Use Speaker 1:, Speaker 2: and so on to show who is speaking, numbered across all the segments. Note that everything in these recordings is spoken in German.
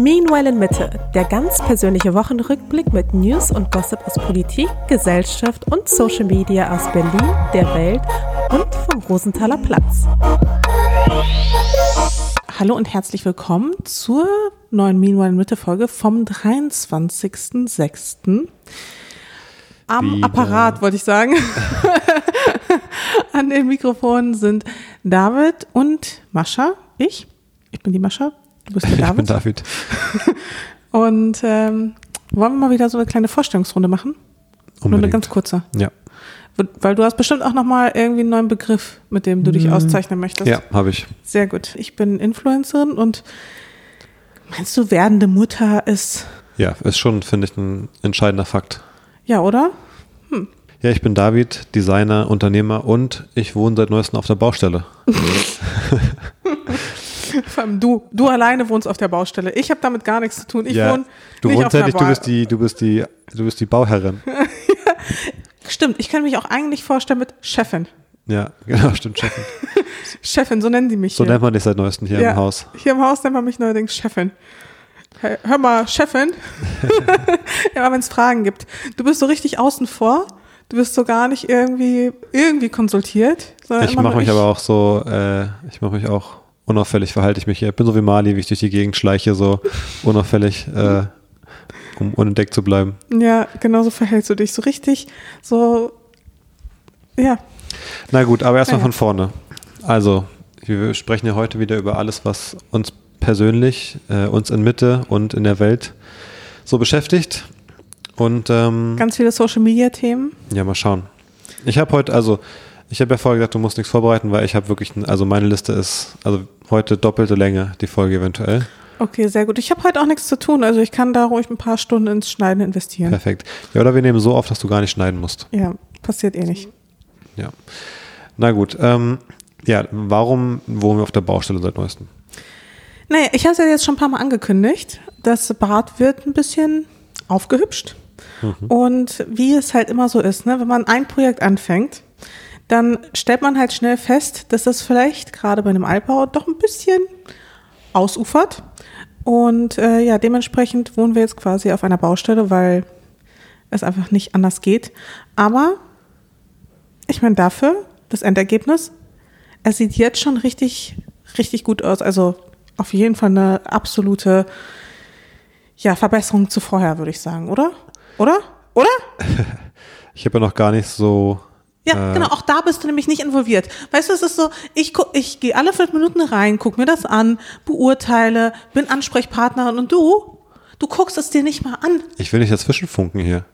Speaker 1: Meanwhile in Mitte, der ganz persönliche Wochenrückblick mit News und Gossip aus Politik, Gesellschaft und Social Media aus Berlin, der Welt und vom Rosenthaler Platz. Hallo und herzlich willkommen zur neuen Meanwhile in Mitte Folge vom 23.06. Am
Speaker 2: Wieder.
Speaker 1: Apparat, wollte ich sagen. An den Mikrofonen sind David und Mascha. Ich. Ich bin die Mascha. Du bist der
Speaker 2: Ich bin
Speaker 1: David.
Speaker 2: David.
Speaker 1: Und ähm, wollen wir mal wieder so eine kleine Vorstellungsrunde machen? Nur eine
Speaker 2: Unbedingt.
Speaker 1: ganz kurze.
Speaker 2: Ja,
Speaker 1: Weil du hast bestimmt auch nochmal irgendwie einen neuen Begriff, mit dem du dich auszeichnen möchtest.
Speaker 2: ja habe ich.
Speaker 1: Sehr gut. Ich bin Influencerin und meinst du, werdende Mutter ist,
Speaker 2: Ja, ist schon, finde ich, ein entscheidender Fakt.
Speaker 1: ja, oder?
Speaker 2: Ja, ich bin David, Designer, Unternehmer und ich wohne seit neuestem auf der Baustelle.
Speaker 1: Vor allem du, du alleine wohnst auf der Baustelle. Ich habe damit gar nichts zu tun. Ich
Speaker 2: ja,
Speaker 1: wohne
Speaker 2: du
Speaker 1: nicht
Speaker 2: wohnst
Speaker 1: auf
Speaker 2: ja
Speaker 1: einer
Speaker 2: nicht, du bist die, du bist die, du bist die Bauherrin.
Speaker 1: Stimmt, ich kann mich auch eigentlich vorstellen mit Chefin.
Speaker 2: Ja, genau, stimmt, Chefin.
Speaker 1: Chefin, so nennen die mich
Speaker 2: So
Speaker 1: hier.
Speaker 2: nennt man dich seit neuestem hier
Speaker 1: Ja.
Speaker 2: im Haus.
Speaker 1: Hier im Haus nennt man mich neuerdings Chefin. Hey, hör mal, Chefin. ja, wenn es Fragen gibt. Du bist so richtig außen vor. Du wirst so gar nicht irgendwie, irgendwie konsultiert.
Speaker 2: Ich mache mich aber auch so, äh, ich mache mich auch unauffällig, verhalte ich mich hier. Ich bin so wie Mali, wie ich durch die Gegend schleiche, so unauffällig, äh, um unentdeckt zu bleiben.
Speaker 1: Ja, genau so verhältst du dich. So richtig, so, ja.
Speaker 2: Na gut, aber erstmal
Speaker 1: Naja.
Speaker 2: von vorne. Also, wir sprechen ja heute wieder über alles, was uns persönlich, äh, uns in Mitte und in der Welt so beschäftigt. Und ähm,
Speaker 1: Ganz viele Social Media Themen.
Speaker 2: ja, mal schauen. Ich habe heute, also, ich habe ja vorher gesagt, du musst nichts vorbereiten, weil ich habe wirklich, also meine Liste ist, also heute doppelte Länge, die Folge eventuell.
Speaker 1: Okay, sehr gut. Ich habe heute auch nichts zu tun, also ich kann da ruhig ein paar Stunden ins Schneiden investieren.
Speaker 2: Perfekt. Ja, oder wir nehmen so auf, dass du gar nicht schneiden musst.
Speaker 1: Ja, passiert eh nicht.
Speaker 2: Ja. Na gut, ähm, ja, warum wohnen wir auf der Baustelle seit neuestem?
Speaker 1: Naja, ich habe es ja jetzt schon ein paar Mal angekündigt. Das Bad wird ein bisschen aufgehübscht. Und wie es halt immer so ist, ne, wenn man ein Projekt anfängt, dann stellt man halt schnell fest, dass das vielleicht gerade bei einem Altbau doch ein bisschen ausufert. Und äh, ja, dementsprechend wohnen wir jetzt quasi auf einer Baustelle, weil es einfach nicht anders geht. Aber ich meine, dafür, das Endergebnis, es sieht jetzt schon richtig, richtig gut aus. Also auf jeden Fall eine absolute ja, Verbesserung zu vorher, würde ich sagen, oder? Oder? Oder?
Speaker 2: Ich habe ja noch gar nicht so
Speaker 1: Ja,
Speaker 2: Äh.
Speaker 1: genau, auch da bist du nämlich nicht involviert. Weißt du, es ist so, ich, guck- ich gehe alle fünf Minuten rein, guck mir das an, beurteile, bin Ansprechpartnerin und du, du guckst es dir nicht mal an.
Speaker 2: Ich will nicht dazwischenfunken hier.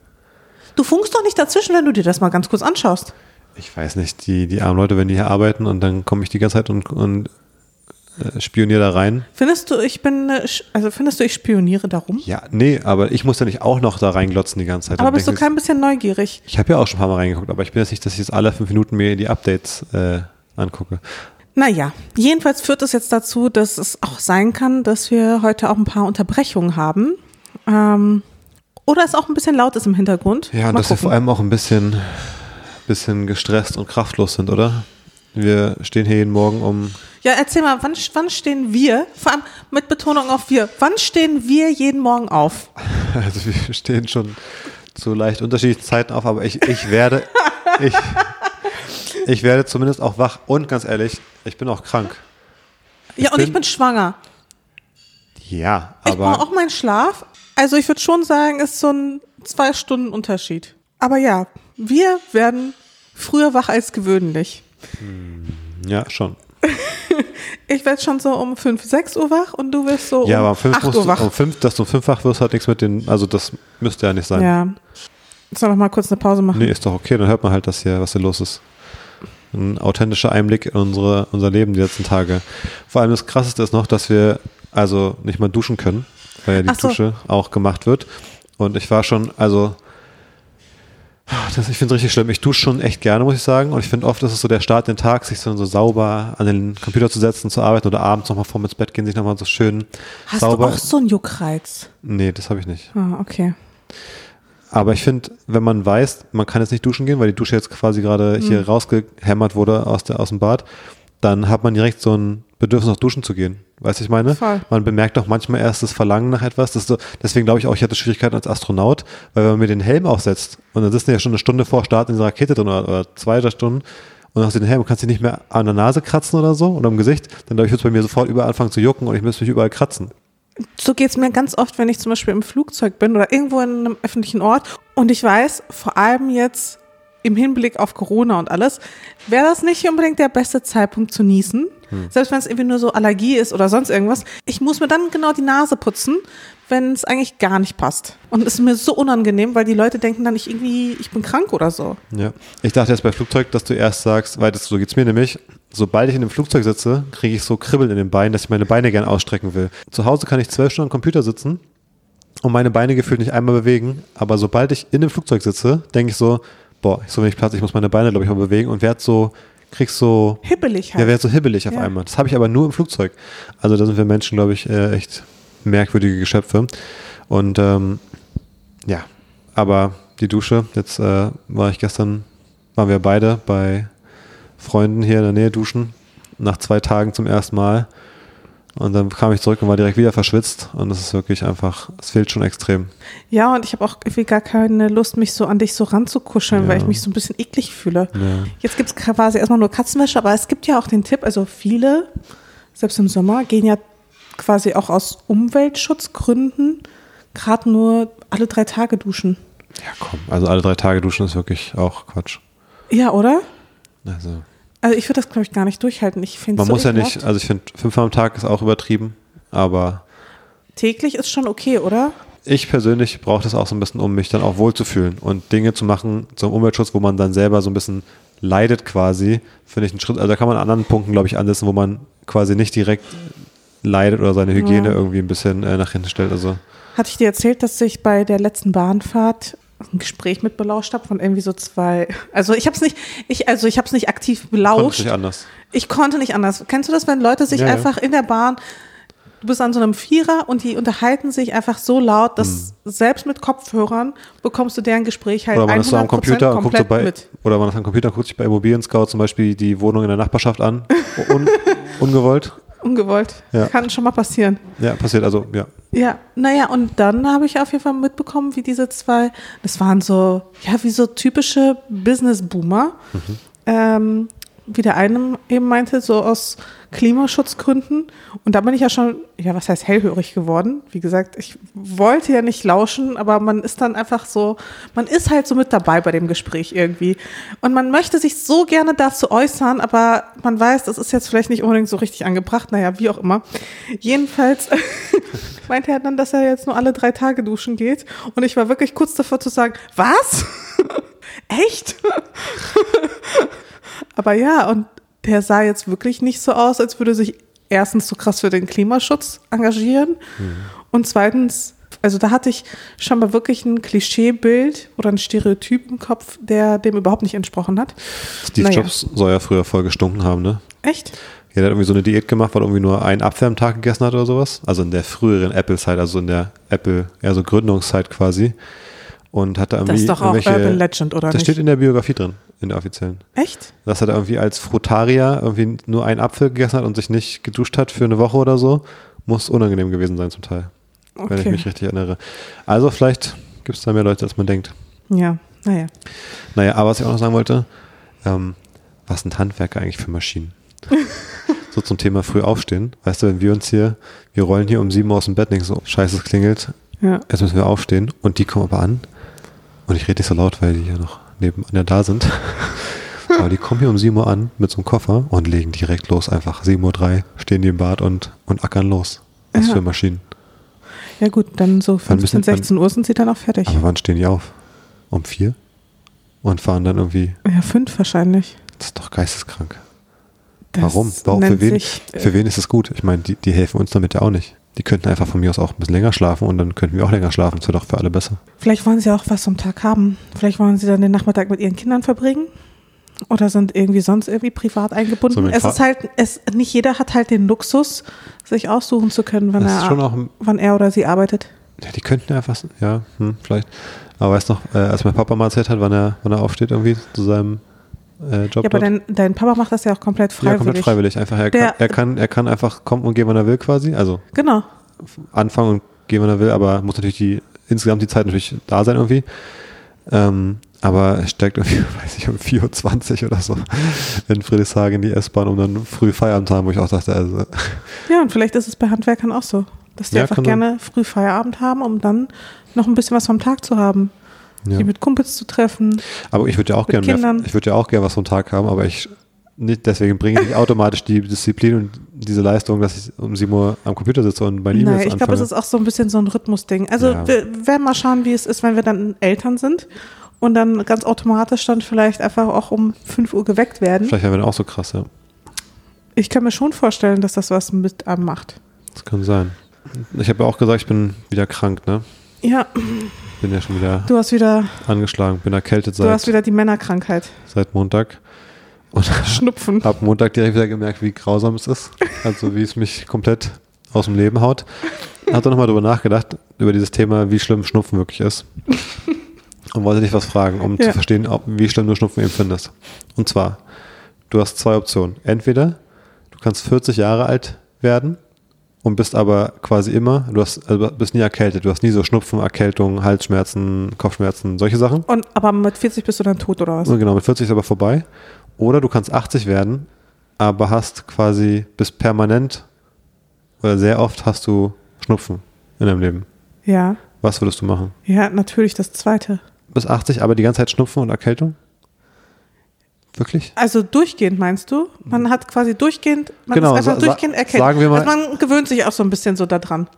Speaker 1: Du funkst doch nicht dazwischen, wenn du dir das mal ganz kurz anschaust.
Speaker 2: Ich weiß nicht, die, die armen Leute, wenn die hier arbeiten und dann komme ich die ganze Zeit und, und äh, spioniere da rein.
Speaker 1: Findest du, ich bin, äh, also findest du, ich spioniere darum?
Speaker 2: Ja, nee, aber ich muss ja nicht auch noch da reinglotzen die ganze Zeit.
Speaker 1: Aber bist du kein bisschen neugierig?
Speaker 2: Ich habe ja auch schon ein paar Mal reingeguckt, aber ich bin jetzt nicht, dass ich jetzt alle fünf Minuten mir die Updates äh, angucke.
Speaker 1: Naja, jedenfalls führt es jetzt dazu, dass es auch sein kann, dass wir heute auch ein paar Unterbrechungen haben. Ähm, oder es auch ein bisschen laut ist im Hintergrund.
Speaker 2: Ja, und
Speaker 1: Mal
Speaker 2: dass wir
Speaker 1: gucken.
Speaker 2: vor allem auch ein bisschen, bisschen gestresst und kraftlos sind, oder? Wir stehen hier jeden Morgen um.
Speaker 1: Ja, erzähl mal, wann, wann stehen wir, vor allem mit Betonung auf wir, wann stehen wir jeden Morgen auf?
Speaker 2: Also wir stehen schon zu leicht unterschiedlichen Zeiten auf, aber ich, ich werde, ich, ich werde zumindest auch wach und ganz ehrlich, ich bin auch krank.
Speaker 1: Ja, und ich
Speaker 2: bin-
Speaker 1: bin schwanger.
Speaker 2: Ja,
Speaker 1: Ich brauche
Speaker 2: aber
Speaker 1: auch meinen Schlaf. Also ich würde schon sagen, ist so ein zwei Stunden Unterschied. Aber ja, wir werden früher wach als gewöhnlich.
Speaker 2: Ja schon.
Speaker 1: Ich werde schon so um 5, 6 Uhr wach und du wirst so
Speaker 2: Ja,
Speaker 1: um
Speaker 2: aber um fünf
Speaker 1: 8
Speaker 2: musst
Speaker 1: Uhr
Speaker 2: du,
Speaker 1: wach.
Speaker 2: um fünf, dass du um fünf wach wirst, hat nichts mit den, also das müsste ja nicht sein.
Speaker 1: Ja. Sollen wir mal kurz eine Pause machen?
Speaker 2: Nee, ist doch okay, dann hört man halt das hier, was hier los ist. Ein authentischer Einblick in unsere, unser Leben die letzten Tage. Vor allem das Krasseste ist noch, dass wir also nicht mal duschen können, weil ja die
Speaker 1: so.
Speaker 2: Dusche auch gemacht wird. Und ich war schon, also, das, ich finde es richtig schlimm. Ich dusche schon echt gerne, muss ich sagen. Und ich finde oft, ist es so der Start in den Tag, sich so, so sauber an den Computer zu setzen, zu arbeiten oder abends nochmal vorm ins Bett gehen, sich nochmal so schön
Speaker 1: Hast
Speaker 2: sauber.
Speaker 1: du auch so einen Juckreiz?
Speaker 2: nee, das habe ich nicht.
Speaker 1: Ah, okay.
Speaker 2: Aber ich finde, wenn man weiß, man kann jetzt nicht duschen gehen, weil die Dusche jetzt quasi gerade hier rausgehämmert wurde aus, der, aus dem Bad, dann hat man direkt so ein Bedürfnis, nach duschen zu gehen. Weißt du, ich meine?
Speaker 1: Voll.
Speaker 2: Man bemerkt auch manchmal erst das Verlangen nach etwas. So, deswegen glaube ich auch, ich hatte Schwierigkeiten als Astronaut, weil wenn man mir den Helm aufsetzt und dann sitzen ja schon eine Stunde vor Start in dieser Rakete drin oder, oder zwei, drei Stunden und hast den Helm und kannst dich nicht mehr an der Nase kratzen oder so oder am Gesicht, dann glaube ich, wird es bei mir sofort überall anfangen zu jucken und ich müsste mich überall kratzen.
Speaker 1: So geht's mir ganz oft, wenn ich zum Beispiel im Flugzeug bin oder irgendwo in einem öffentlichen Ort und ich weiß, vor allem jetzt im Hinblick auf Corona und alles, wäre das nicht unbedingt der beste Zeitpunkt zu niesen. Selbst wenn es irgendwie nur so Allergie ist oder sonst irgendwas. Ich muss mir dann genau die Nase putzen, wenn es eigentlich gar nicht passt. Und es ist mir so unangenehm, weil die Leute denken dann, ich irgendwie, ich bin krank oder so.
Speaker 2: Ja. Ich dachte jetzt bei Flugzeug, dass du erst sagst, weil das so geht's mir nämlich, sobald ich in einem Flugzeug sitze, kriege ich so Kribbeln in den Beinen, dass ich meine Beine gern ausstrecken will. Zu Hause kann ich zwölf Stunden am Computer sitzen und meine Beine gefühlt nicht einmal bewegen, aber sobald ich in einem Flugzeug sitze, denke ich so, boah, ich so wenig Platz, ich muss meine Beine, glaube ich, mal bewegen und werd so, kriegst so,
Speaker 1: Hibbelig halt.
Speaker 2: ja, werd so hibbelig auf
Speaker 1: Ja.
Speaker 2: einmal. Das habe ich aber nur im Flugzeug. Also da sind wir Menschen, glaube ich, äh, echt merkwürdige Geschöpfe. Und ähm, ja, aber die Dusche, jetzt äh, war ich gestern, waren wir beide bei Freunden hier in der Nähe duschen, nach zwei Tagen zum ersten Mal. Und dann kam ich zurück und war direkt wieder verschwitzt. Und das ist wirklich einfach, es fehlt schon extrem.
Speaker 1: Ja, und ich habe auch irgendwie gar keine Lust, mich so an dich so ranzukuscheln,
Speaker 2: Ja.
Speaker 1: weil ich mich so ein bisschen eklig fühle.
Speaker 2: Ja.
Speaker 1: Jetzt gibt's quasi erstmal nur Katzenwäsche, aber es gibt ja auch den Tipp, also viele, selbst im Sommer, gehen ja quasi auch aus Umweltschutzgründen gerade nur alle drei Tage duschen.
Speaker 2: Ja, komm. Also alle drei Tage duschen ist wirklich auch Quatsch.
Speaker 1: Ja, oder?
Speaker 2: Also
Speaker 1: Also ich würde das, glaube ich, gar nicht durchhalten. Ich finde
Speaker 2: man
Speaker 1: so
Speaker 2: muss ja nicht, also ich finde fünfmal am Tag ist auch übertrieben, aber
Speaker 1: Täglich ist schon okay, oder?
Speaker 2: ich persönlich brauche das auch so ein bisschen, um mich dann auch wohlzufühlen und Dinge zu machen zum Umweltschutz, wo man dann selber so ein bisschen leidet quasi, finde ich einen Schritt, also da kann man an anderen Punkten, glaube ich, ansetzen, wo man quasi nicht direkt leidet oder seine Hygiene
Speaker 1: Ja.
Speaker 2: irgendwie ein bisschen äh, nach hinten stellt. Also
Speaker 1: Hatte ich dir erzählt, dass ich bei der letzten Bahnfahrt ein Gespräch mit belauscht habe von irgendwie so zwei. Also ich habe es nicht, ich also ich habe es nicht aktiv belauscht.
Speaker 2: nicht anders.
Speaker 1: Ich konnte nicht anders. Kennst du das, wenn Leute sich
Speaker 2: Ja, ja.
Speaker 1: einfach in der Bahn, du bist an so einem Vierer und die unterhalten sich einfach so laut, dass selbst mit Kopfhörern bekommst du deren Gespräch halt
Speaker 2: Oder man ist so am
Speaker 1: 100%
Speaker 2: Computer und guckt so bei,
Speaker 1: mit.
Speaker 2: oder man ist am Computer und guckt sich bei Immobilien Scout zum Beispiel die Wohnung in der Nachbarschaft an, un, ungewollt.
Speaker 1: Ungewollt.
Speaker 2: Ja.
Speaker 1: Kann schon mal passieren.
Speaker 2: Ja, passiert, also ja.
Speaker 1: Ja, naja, und dann habe ich auf jeden Fall mitbekommen, wie diese zwei, das waren so, ja, wie so typische Business-Boomer, ähm, wie der eine eben meinte, so aus Klimaschutzgründen. Und da bin ich ja schon, ja, was heißt hellhörig geworden? Wie gesagt, ich wollte ja nicht lauschen, aber man ist dann einfach so, man ist halt so mit dabei bei dem Gespräch irgendwie. Und man möchte sich so gerne dazu äußern, aber man weiß, das ist jetzt vielleicht nicht unbedingt so richtig angebracht. Naja, wie auch immer. Jedenfalls meinte er dann, dass er jetzt nur alle drei Tage duschen geht. Und ich war wirklich kurz davor zu sagen, was? Echt? Aber ja, und der sah jetzt wirklich nicht so aus, als würde sich erstens so krass für den Klimaschutz engagieren und zweitens, also da hatte ich schon mal wirklich ein Klischeebild oder ein Stereotyp im Kopf, der dem überhaupt nicht entsprochen hat.
Speaker 2: Steve
Speaker 1: Naja.
Speaker 2: Jobs soll ja früher voll gestunken haben, ne?
Speaker 1: Echt?
Speaker 2: Ja, der hat irgendwie so eine Diät gemacht, weil er irgendwie nur einen Apfel am Tag gegessen hat oder sowas. Also in der früheren Apple-Zeit, also in der Apple, ja so Gründungszeit quasi. Und hat da irgendwie
Speaker 1: Das ist doch auch Urban Legend, oder
Speaker 2: Das
Speaker 1: nicht?
Speaker 2: steht in der Biografie drin, in der offiziellen.
Speaker 1: Echt?
Speaker 2: Dass er da irgendwie als Frutarier irgendwie nur einen Apfel gegessen hat und sich nicht geduscht hat für eine Woche oder so, muss unangenehm gewesen sein zum Teil. Wenn ich
Speaker 1: Okay.
Speaker 2: mich richtig erinnere. Also vielleicht gibt es da mehr Leute, als man denkt.
Speaker 1: Ja, naja.
Speaker 2: Naja, aber was ich auch noch sagen wollte, ähm, was sind Handwerker eigentlich für Maschinen? so zum Thema früh aufstehen. Weißt du, wenn wir uns hier, wir rollen hier um sieben Uhr aus dem Bett, denken so, scheiße, es klingelt,
Speaker 1: Ja.
Speaker 2: jetzt müssen wir aufstehen und die kommen aber an und ich rede nicht so laut, weil die ja noch nebenan ja da sind. aber die kommen hier um sieben Uhr an mit so einem Koffer und legen direkt los, einfach sieben Uhr drei, stehen die im Bad und, und ackern los. Was
Speaker 1: Ja.
Speaker 2: für Maschinen.
Speaker 1: Ja gut, dann so
Speaker 2: Wann
Speaker 1: 15,
Speaker 2: müssen- wann-
Speaker 1: 16 Uhr sind sie dann auch fertig.
Speaker 2: Aber wann stehen die auf? Um vier? Und fahren dann irgendwie,
Speaker 1: Ja, fünf wahrscheinlich.
Speaker 2: das ist doch geisteskrank.
Speaker 1: Das
Speaker 2: Warum? Warum? Für wen,
Speaker 1: sich, äh,
Speaker 2: für wen ist es gut? Ich meine, die, die helfen uns damit ja auch nicht. Die könnten einfach von mir aus auch ein bisschen länger schlafen und dann könnten wir auch länger schlafen. Das wäre doch für alle besser.
Speaker 1: Vielleicht wollen sie auch was am Tag haben. Vielleicht wollen sie dann den Nachmittag mit ihren Kindern verbringen. Oder sind irgendwie sonst irgendwie privat
Speaker 2: So
Speaker 1: eingebunden.
Speaker 2: mit
Speaker 1: es ist halt, es, nicht jeder hat halt den Luxus, sich aussuchen zu können, wann, er,
Speaker 2: auch, ein-
Speaker 1: wann er oder sie arbeitet.
Speaker 2: ja, die könnten einfach, ja, hm, vielleicht. Aber weißt noch, äh, als mein Papa mal erzählt hat, wann er, wann er aufsteht irgendwie zu seinem äh, Job.
Speaker 1: Ja, aber dein, dein Papa macht das ja auch komplett
Speaker 2: ja,
Speaker 1: freiwillig.
Speaker 2: komplett freiwillig. Einfach, er,
Speaker 1: Der-
Speaker 2: kann, er, kann, er kann einfach kommen und gehen, wann er will quasi. Also
Speaker 1: Genau.
Speaker 2: anfangen und gehen, wann er will, aber muss natürlich die, insgesamt die Zeit natürlich da sein irgendwie. Ähm, aber er steigt irgendwie, weiß ich, um 4.20 Uhr oder so in Friedrichshagen in die S-Bahn, um dann früh Feierabend zu haben, wo ich auch dachte, also,
Speaker 1: Ja, und vielleicht ist es bei Handwerkern auch so, dass die
Speaker 2: Ja,
Speaker 1: einfach gerne früh Feierabend haben, um dann noch ein bisschen was vom Tag zu haben.
Speaker 2: Ja.
Speaker 1: Die mit Kumpels zu treffen.
Speaker 2: Aber ich würde ja auch gerne ich würde ja auch gerne was vom Tag haben, aber ich nicht, deswegen bringe ich automatisch die Disziplin und diese Leistung, dass ich um 7 Uhr am Computer sitze und meine E-Mails
Speaker 1: Nein, ich glaube,
Speaker 2: anfange.
Speaker 1: es ist auch so ein bisschen so ein Rhythmusding. Also
Speaker 2: Ja.
Speaker 1: wir werden mal schauen, wie es ist, wenn wir dann Eltern sind und dann ganz automatisch dann vielleicht einfach auch um 5 Uhr geweckt werden.
Speaker 2: Vielleicht werden wir dann auch so krass, ja.
Speaker 1: Ich kann mir schon vorstellen, dass das was mit einem macht.
Speaker 2: Das kann sein. Ich habe ja auch gesagt, ich bin wieder krank, ne?
Speaker 1: Ja,
Speaker 2: Bin ja schon wieder
Speaker 1: du hast wieder,
Speaker 2: angeschlagen, bin erkältet
Speaker 1: du hast
Speaker 2: seit,
Speaker 1: wieder die Männerkrankheit.
Speaker 2: seit Montag. Und
Speaker 1: Schnupfen.
Speaker 2: habe Montag direkt wieder gemerkt, wie grausam es ist. Also wie es mich komplett aus dem Leben haut. Hab dann nochmal drüber nachgedacht, über dieses Thema, wie schlimm Schnupfen wirklich ist. Und wollte dich was fragen, um
Speaker 1: Ja.
Speaker 2: zu verstehen, ob, wie schlimm du Schnupfen empfindest. Und zwar, du hast zwei Optionen. Entweder du kannst 40 Jahre alt werden und bist aber quasi immer, du hast, also bist nie erkältet, du hast nie so Schnupfen, Erkältung, Halsschmerzen, Kopfschmerzen, solche Sachen.
Speaker 1: Und aber mit 40 bist du dann tot oder was?
Speaker 2: Genau, mit 40 ist aber vorbei. Oder du kannst 80 werden, aber hast quasi bis permanent oder sehr oft hast du Schnupfen in deinem Leben.
Speaker 1: Ja.
Speaker 2: Was würdest du machen?
Speaker 1: Ja, natürlich das zweite.
Speaker 2: Bis 80, aber die ganze Zeit Schnupfen und Erkältung? Wirklich?
Speaker 1: Also durchgehend meinst du? Man hat quasi durchgehend, man
Speaker 2: Genau,
Speaker 1: ist einfach durchgehend erkennt.
Speaker 2: sagen wir mal-
Speaker 1: also man gewöhnt sich auch so ein bisschen so daran.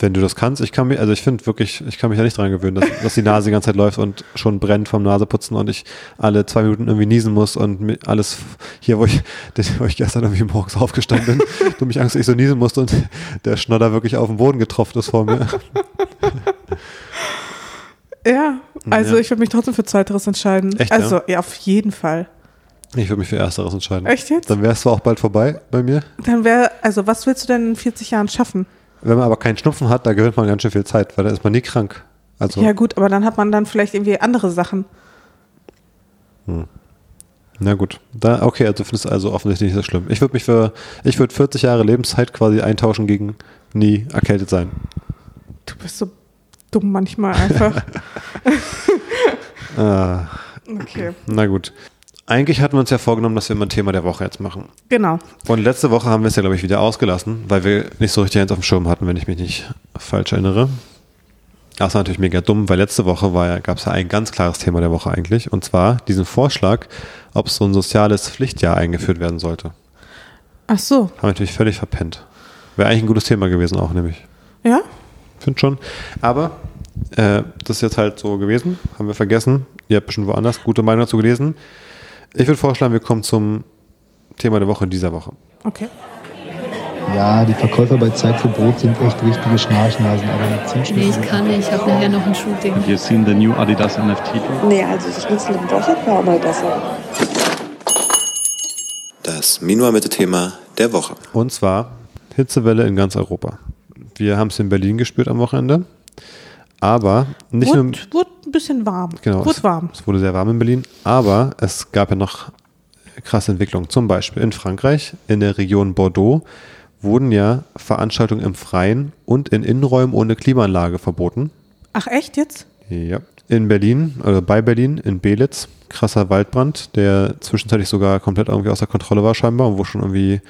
Speaker 2: Wenn du das kannst, ich kann mich, also ich finde wirklich, ich kann mich da nicht dran gewöhnen, dass, dass die Nase die ganze Zeit läuft und schon brennt vom Naseputzen und ich alle zwei Minuten irgendwie niesen muss und alles hier, wo ich, wo ich gestern irgendwie morgens aufgestanden bin, du mich Angst, dass ich so niesen musste und der Schnodder wirklich auf den Boden getroffen ist vor mir.
Speaker 1: Ja, also
Speaker 2: Ja.
Speaker 1: ich würde mich trotzdem für Zweiteres entscheiden.
Speaker 2: Echt,
Speaker 1: also ja? auf jeden Fall.
Speaker 2: Ich würde mich für Ersteres entscheiden.
Speaker 1: Echt jetzt?
Speaker 2: Dann wäre es zwar auch bald vorbei bei mir.
Speaker 1: Dann wäre, also was willst du denn in 40 Jahren schaffen?
Speaker 2: Wenn man aber keinen Schnupfen hat, da gewinnt man ganz schön viel Zeit, weil da ist man nie krank. Also,
Speaker 1: Ja gut, aber dann hat man dann vielleicht irgendwie andere Sachen.
Speaker 2: na gut. Da, okay, also findest du also offensichtlich nicht so schlimm. Ich würde mich für, ich würde 40 Jahre Lebenszeit quasi eintauschen gegen nie erkältet sein.
Speaker 1: Du bist so dumm manchmal einfach.
Speaker 2: Ah,
Speaker 1: Okay.
Speaker 2: na gut. Eigentlich hatten wir uns ja vorgenommen, dass wir mal ein Thema der Woche jetzt machen.
Speaker 1: Genau.
Speaker 2: Und letzte Woche haben wir es ja, glaube ich, wieder ausgelassen, weil wir nicht so richtig eins auf dem Schirm hatten, wenn ich mich nicht falsch erinnere. Das war natürlich mega dumm, weil letzte Woche ja, gab es ja ein ganz klares Thema der Woche eigentlich. Und zwar diesen Vorschlag, ob so ein soziales Pflichtjahr eingeführt werden sollte.
Speaker 1: Ach so.
Speaker 2: Haben wir natürlich völlig verpennt. Wäre eigentlich ein gutes Thema gewesen auch, nämlich.
Speaker 1: Ja?
Speaker 2: Finde schon. Aber äh, das ist jetzt halt so gewesen. Haben wir vergessen. Ihr habt bestimmt woanders gute Meinung dazu gelesen. Ich würde vorschlagen, wir kommen zum Thema der Woche dieser Woche.
Speaker 1: Okay.
Speaker 3: Ja, die Verkäufer bei Zeit für Brot sind echt richtige Schnarchnasen, aber mit Zimtschnitzel.
Speaker 4: Nee, ich kann nicht. Ich habe nachher noch ein Shooting.
Speaker 5: Have you seen the new Adidas NFT?
Speaker 6: Nee, also Schnitzel im Woche war auch mal besser.
Speaker 2: Das Minua-Mitte-Thema der Woche. Und zwar Hitzewelle in ganz Europa. Wir haben es in Berlin gespürt am Wochenende. Aber nicht nur.
Speaker 1: Wurde, wurde ein bisschen warm.
Speaker 2: Genau,
Speaker 1: Wurde
Speaker 2: es,
Speaker 1: warm.
Speaker 2: es wurde sehr warm in Berlin, aber es gab ja noch krasse Entwicklungen. Zum Beispiel in Frankreich, in der Region Bordeaux, wurden ja Veranstaltungen im Freien und in Innenräumen ohne Klimaanlage verboten.
Speaker 1: Ach echt jetzt?
Speaker 2: Ja. In Berlin, oder bei Berlin, in Belitz, krasser Waldbrand, der zwischenzeitlich sogar komplett irgendwie außer Kontrolle war scheinbar und wo schon irgendwie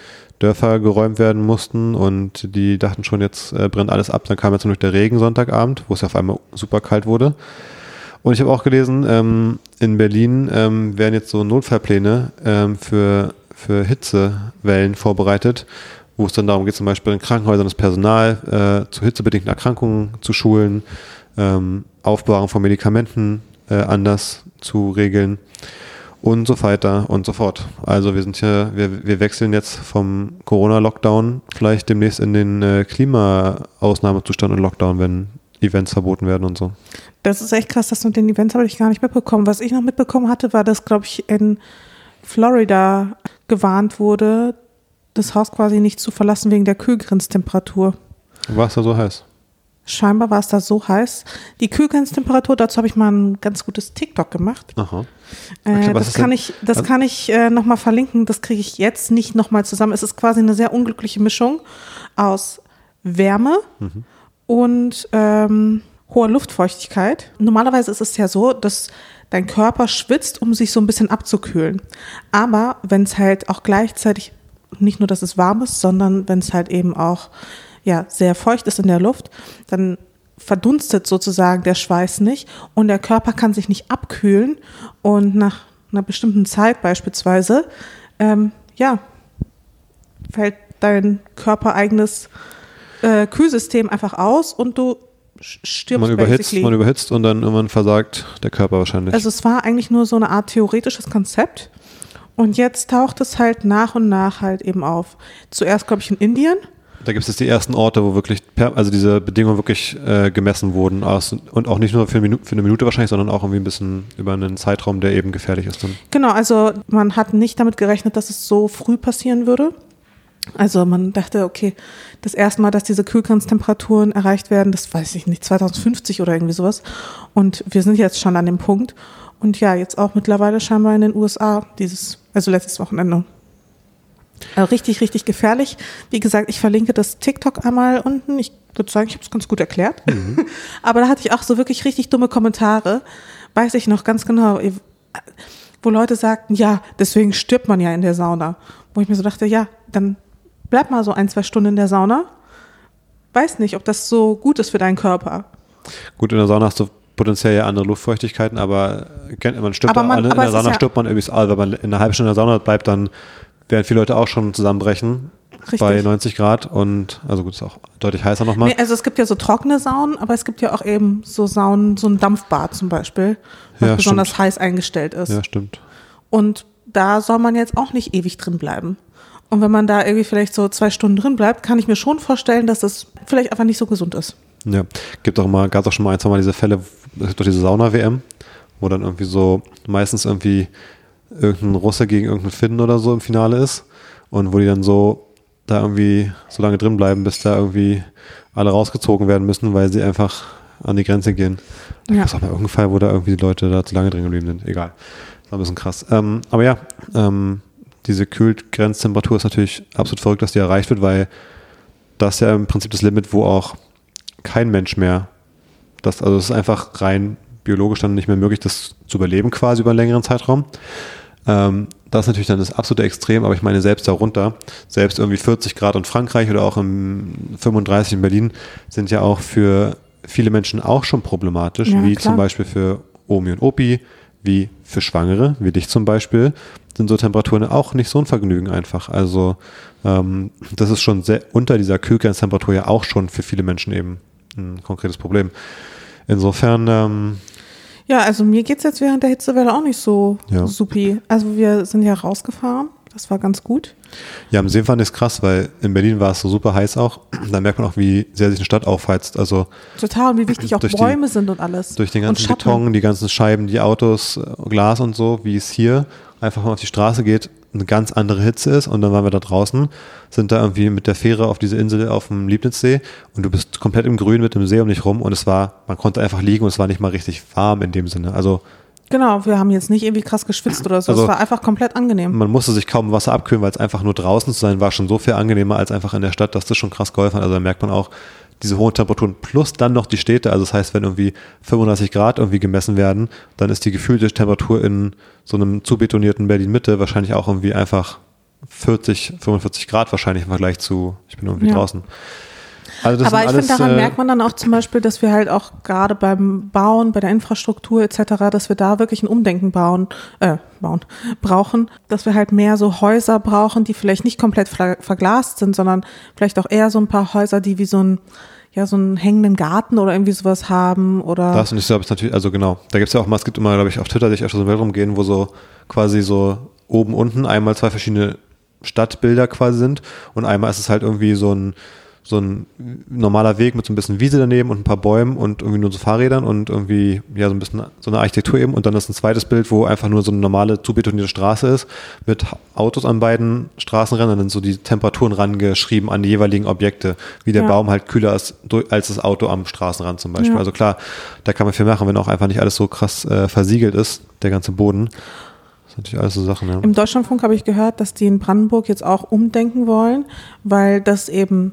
Speaker 2: Dörfer geräumt werden mussten und die dachten schon, jetzt äh, brennt alles ab. Dann kam jetzt noch der Regen Sonntagabend, wo es ja auf einmal super kalt wurde. Und ich habe auch gelesen, ähm, in Berlin ähm, werden jetzt so Notfallpläne ähm, für, für Hitzewellen vorbereitet, wo es dann darum geht, zum Beispiel in Krankenhäusern das Personal äh, zu hitzebedingten Erkrankungen zu schulen, ähm, Aufbewahrung von Medikamenten äh, anders zu regeln und so weiter und so fort. Also wir sind hier, wir, wir wechseln jetzt vom Corona-Lockdown vielleicht demnächst in den äh, Klima-Ausnahmezustand und Lockdown, wenn Events verboten werden und so.
Speaker 1: Das ist echt krass, das mit den Events habe ich gar nicht mitbekommen. Was ich noch mitbekommen hatte, war, dass, glaube ich, in Florida gewarnt wurde, das Haus quasi nicht zu verlassen wegen der Kühlgrenztemperatur.
Speaker 2: War es da so heiß?
Speaker 1: scheinbar war es da so heiß. Die Kühlgrenztemperatur, dazu habe ich mal ein ganz gutes TikTok gemacht.
Speaker 2: Aha.
Speaker 1: Äh, das kann ich, das kann ich äh, nochmal verlinken. Das kriege ich jetzt nicht nochmal zusammen. Es ist quasi eine sehr unglückliche Mischung aus Wärme
Speaker 2: Mhm.
Speaker 1: Und ähm, hoher Luftfeuchtigkeit. Normalerweise ist es ja so, dass dein Körper schwitzt, um sich so ein bisschen abzukühlen. Aber wenn es halt auch gleichzeitig nicht nur, dass es warm ist, sondern wenn es halt eben auch ja, sehr feucht ist in der Luft, dann verdunstet sozusagen der Schweiß nicht und der Körper kann sich nicht abkühlen und nach einer bestimmten Zeit beispielsweise, ähm, ja, fällt dein körpereigenes äh, Kühlsystem einfach aus und du stirbst
Speaker 2: Man überhitzt,
Speaker 1: basically.
Speaker 2: man überhitzt und dann irgendwann versagt der Körper wahrscheinlich.
Speaker 1: Also es war eigentlich nur so eine Art theoretisches Konzept. Und jetzt taucht es halt nach und nach halt eben auf. Zuerst, glaube ich, in Indien.
Speaker 2: Da gibt es jetzt die ersten Orte, wo wirklich, per, also diese Bedingungen wirklich äh, gemessen wurden. Aus, und auch nicht nur für eine, Minute, für eine Minute wahrscheinlich, sondern auch irgendwie ein bisschen über einen Zeitraum, der eben gefährlich ist. Dann.
Speaker 1: Genau, also man hat nicht damit gerechnet, dass es so früh passieren würde. Also man dachte, okay, das erste Mal, dass diese Kühlgrenztemperaturen erreicht werden, das weiß ich nicht, 2050 oder irgendwie sowas. Und wir sind jetzt schon an dem Punkt. Und ja, jetzt auch mittlerweile scheinbar in den USA, dieses, also letztes Wochenende. Äh, richtig, richtig gefährlich. Wie gesagt, ich verlinke das TikTok einmal unten. Ich würde sagen, ich habe es ganz gut erklärt. Aber da hatte ich auch so wirklich richtig dumme Kommentare. Weiß ich noch ganz genau, wo Leute sagten, ja, deswegen stirbt man ja in der Sauna. Wo ich mir so dachte, ja, dann bleib mal so ein, zwei Stunden in der Sauna. Weiß nicht, ob das so gut ist für deinen Körper.
Speaker 2: Gut, in der Sauna hast du potenziell ja andere Luftfeuchtigkeiten, aber man stirbt
Speaker 1: Aber man-
Speaker 2: alle, in
Speaker 1: aber
Speaker 2: der
Speaker 1: es ist
Speaker 2: Sauna
Speaker 1: ja-
Speaker 2: stirbt man irgendwie, also wenn man in einer halben Stunde in der Sauna bleibt, dann werden viele Leute auch schon zusammenbrechen
Speaker 1: Richtig.
Speaker 2: bei 90 Grad und also gut, ist auch deutlich heißer nochmal.
Speaker 1: Nee, also es gibt ja so trockene Saunen, aber es gibt ja auch eben so Saunen, so ein Dampfbad zum Beispiel, was
Speaker 2: Ja,
Speaker 1: besonders
Speaker 2: stimmt.
Speaker 1: heiß eingestellt ist.
Speaker 2: Ja, stimmt.
Speaker 1: Und da soll man jetzt auch nicht ewig drin bleiben. Und wenn man da irgendwie vielleicht so zwei Stunden drin bleibt, kann ich mir schon vorstellen, dass das vielleicht einfach nicht so gesund ist.
Speaker 2: Ja, gibt auch mal, gab es auch schon mal ein, zwei Mal diese Fälle durch diese Sauna-WM, wo dann irgendwie so meistens irgendwie irgendein Russe gegen irgendeinen Finnen oder so im Finale ist und wo die dann so da irgendwie so lange drin bleiben, bis da irgendwie alle rausgezogen werden müssen, weil sie einfach an die Grenze gehen. Da
Speaker 1: Ja.
Speaker 2: gab es auch mal irgendeinen Fall, wo da irgendwie die Leute da zu lange drin geblieben sind. Egal. Das war ein bisschen krass. Ähm, aber ja, ähm, diese Kühlgrenztemperatur ist natürlich absolut verrückt, dass die erreicht wird, weil das ist ja im Prinzip das Limit, wo auch kein Mensch mehr, das, also es ist einfach rein biologisch dann nicht mehr möglich, das zu überleben quasi über einen längeren Zeitraum. Ähm, das ist natürlich dann das absolute Extrem, aber ich meine selbst darunter, selbst irgendwie 40 Grad in Frankreich oder auch im 35 in Berlin sind ja auch für viele Menschen auch schon problematisch,
Speaker 1: Ja,
Speaker 2: wie
Speaker 1: klar.
Speaker 2: zum Beispiel für Omi und Opi, wie für Schwangere, wie dich zum Beispiel, sind so Temperaturen auch nicht so ein Vergnügen einfach. Also ähm, das ist schon sehr unter dieser Kühlgrenztemperatur ja auch schon für viele Menschen eben ein konkretes Problem. Insofern, ähm,
Speaker 1: Ja, also mir geht's jetzt während der Hitzewelle auch nicht so
Speaker 2: Ja.
Speaker 1: supi. Also wir sind ja rausgefahren, das war ganz gut.
Speaker 2: ja, im Sehen fand ich es krass, weil in Berlin war es so super heiß auch. Da merkt man auch, wie sehr sich eine Stadt aufheizt. Also
Speaker 1: Total, und wie wichtig auch
Speaker 2: Durch die-
Speaker 1: Bäume sind und alles.
Speaker 2: durch den ganzen. Beton, die ganzen Scheiben, die Autos, äh, Glas und so, wie es hier einfach mal auf die Straße geht, eine ganz andere Hitze ist und dann waren wir da draußen, sind da irgendwie mit der Fähre auf diese Insel auf dem Lieblitssee und du bist komplett im Grün mit dem See um dich rum und es war, man konnte einfach liegen und es war nicht mal richtig warm in dem Sinne. Also
Speaker 1: Genau, wir haben jetzt nicht irgendwie krass geschwitzt oder so.
Speaker 2: Also-
Speaker 1: es war einfach komplett angenehm.
Speaker 2: man musste sich kaum Wasser abkühlen, weil es einfach nur draußen zu sein war schon so viel angenehmer als einfach in der Stadt, dass das schon krass geholfen. Also da merkt man auch diese hohen Temperaturen plus dann noch die Städte. Also das heißt, wenn irgendwie 35 Grad irgendwie gemessen werden, dann ist die gefühlte Temperatur in so einem zubetonierten Berlin-Mitte wahrscheinlich auch irgendwie einfach 40, 45 Grad wahrscheinlich im Vergleich zu, ich bin irgendwie
Speaker 1: Ja.
Speaker 2: draußen. Also
Speaker 1: Aber ich finde, daran
Speaker 2: äh,
Speaker 1: merkt man dann auch zum Beispiel, dass wir halt auch gerade beim Bauen, bei der Infrastruktur etc., dass wir da wirklich ein Umdenken bauen, äh, bauen, brauchen, dass wir halt mehr so Häuser brauchen, die vielleicht nicht komplett ver- verglast sind, sondern vielleicht auch eher so ein paar Häuser, die wie so ein, ja, so einen hängenden Garten oder irgendwie sowas haben oder.
Speaker 2: Das und ich glaube, es natürlich, also genau, da gibt es ja auch mal, es gibt immer, glaube ich, auf Twitter sich auch schon so Welt rumgehen, wo so quasi so oben, unten einmal zwei verschiedene Stadtbilder quasi sind und einmal ist es halt irgendwie so ein so ein normaler Weg mit so ein bisschen Wiese daneben und ein paar Bäumen und irgendwie nur so Fahrrädern und irgendwie, ja, so ein bisschen so eine Architektur eben. Und dann ist ein zweites Bild, wo einfach nur so eine normale zubetonierte Straße ist, mit Autos an beiden Straßenrändern und dann so die Temperaturen rangeschrieben an die jeweiligen Objekte, wie der
Speaker 1: Ja.
Speaker 2: Baum halt kühler ist als das Auto am Straßenrand zum Beispiel.
Speaker 1: Ja.
Speaker 2: Also klar, da kann man viel machen, wenn auch einfach nicht alles so krass äh, versiegelt ist, der ganze Boden. Das sind natürlich alles so Sachen, ja.
Speaker 1: Im Deutschlandfunk habe ich gehört, dass die in Brandenburg jetzt auch umdenken wollen, weil das eben,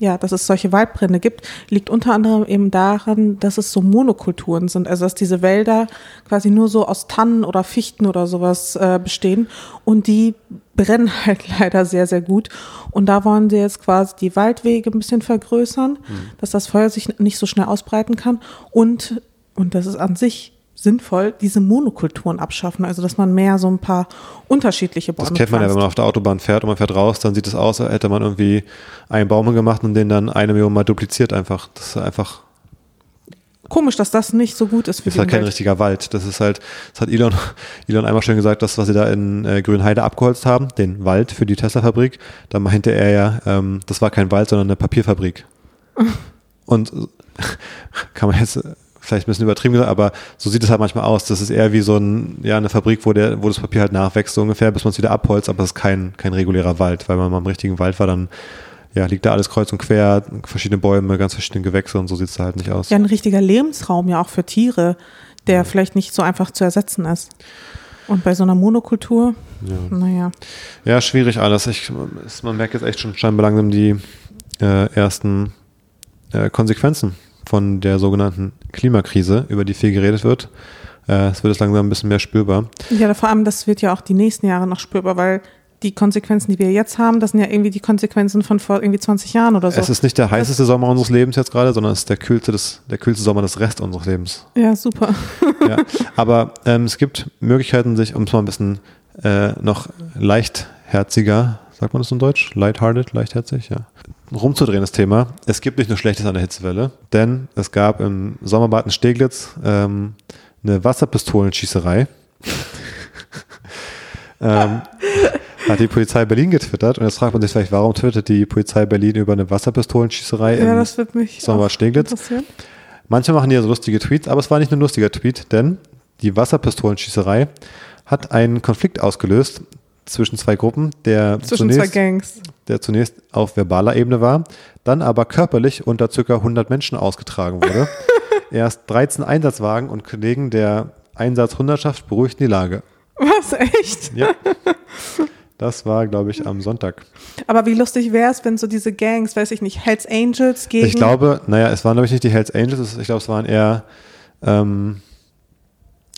Speaker 1: ja, dass es solche Waldbrände gibt, liegt unter anderem eben daran, dass es so Monokulturen sind. Also dass diese Wälder quasi nur so aus Tannen oder Fichten oder sowas äh, bestehen und die brennen halt leider sehr, sehr gut. Und da wollen sie jetzt quasi die Waldwege ein bisschen vergrößern, dass das Feuer sich nicht so schnell ausbreiten kann und, und das ist an sich sinnvoll, diese Monokulturen abschaffen. Also, dass man mehr so ein paar unterschiedliche Bäume
Speaker 2: Das kennt man ja, wenn man
Speaker 1: pflanzt.
Speaker 2: auf der Autobahn fährt und man fährt raus, dann sieht es aus, als hätte man irgendwie einen Baum gemacht und den dann eine Million Mal dupliziert einfach. Das ist einfach,
Speaker 1: Komisch, dass das nicht so gut ist für
Speaker 2: das ist
Speaker 1: die
Speaker 2: halt kein
Speaker 1: Umwelt.
Speaker 2: richtiger Wald. Das ist halt, das hat Elon, Elon einmal schön gesagt, das, was sie da in äh, Grünheide abgeholzt haben, den Wald für die Tesla-Fabrik, da meinte er ja, ähm, das war kein Wald, sondern eine Papierfabrik. und kann man jetzt vielleicht ein bisschen übertrieben gesagt, aber so sieht es halt manchmal aus. Das ist eher wie so ein, ja, eine Fabrik, wo der, wo das Papier halt nachwächst, so ungefähr, bis man es wieder abholzt, aber es ist kein, kein regulärer Wald, weil wenn man mal im richtigen Wald war, dann ja, liegt da alles kreuz und quer, verschiedene Bäume, ganz verschiedene Gewächse und so sieht es da halt nicht aus.
Speaker 1: Ja, ein richtiger Lebensraum ja auch für Tiere, der vielleicht nicht so einfach zu ersetzen ist. Und bei so einer Monokultur, naja.
Speaker 2: Ja, schwierig alles. Ich, man merkt jetzt echt schon scheinbar langsam die äh, ersten äh, Konsequenzen von der sogenannten Klimakrise, über die viel geredet wird. Äh, es wird jetzt langsam ein bisschen mehr spürbar.
Speaker 1: Ja, vor allem, das wird ja auch die nächsten Jahre noch spürbar, weil die Konsequenzen, die wir jetzt haben, das sind ja irgendwie die Konsequenzen von vor irgendwie 20 Jahren oder so.
Speaker 2: Es ist nicht der heißeste Sommer unseres Lebens jetzt gerade, sondern es ist der kühlste, des, der kühlste Sommer des Rest unseres Lebens.
Speaker 1: ja, super.
Speaker 2: ja. Aber ähm, es gibt Möglichkeiten, sich, um es mal ein bisschen äh, noch leichtherziger, sagt man das in Deutsch? Lighthearted, leichtherzig, ja. Rumzudrehen das Thema. Es gibt nicht nur Schlechtes an der Hitzewelle, denn es gab im Sommerbad in Steglitz ähm, eine Wasserpistolenschießerei. ähm, hat die Polizei Berlin getwittert und jetzt fragt man sich vielleicht, warum twittert die Polizei Berlin über eine Wasserpistolenschießerei
Speaker 1: Ja,
Speaker 2: im
Speaker 1: das wird mich
Speaker 2: Sommer
Speaker 1: auch
Speaker 2: Steglitz? Manche machen ja so lustige Tweets, aber es war nicht nur ein lustiger Tweet, denn die Wasserpistolenschießerei hat einen Konflikt ausgelöst zwischen zwei Gruppen, der,
Speaker 1: Zwischen zwei
Speaker 2: zunächst,
Speaker 1: Gangs.
Speaker 2: Der zunächst auf verbaler Ebene war, dann aber körperlich unter ca. 100 Menschen ausgetragen wurde. Erst 13 Einsatzwagen und Kollegen der Einsatzhundertschaft beruhigten die Lage.
Speaker 1: Was, echt?
Speaker 2: Ja. Das war, glaube ich, am Sonntag.
Speaker 1: Aber wie lustig wäre es, wenn so diese Gangs, weiß ich nicht, Hells Angels gegen.
Speaker 2: Ich glaube, naja, es waren, glaube ich, nicht die Hells Angels, ich glaube, es waren eher, ähm,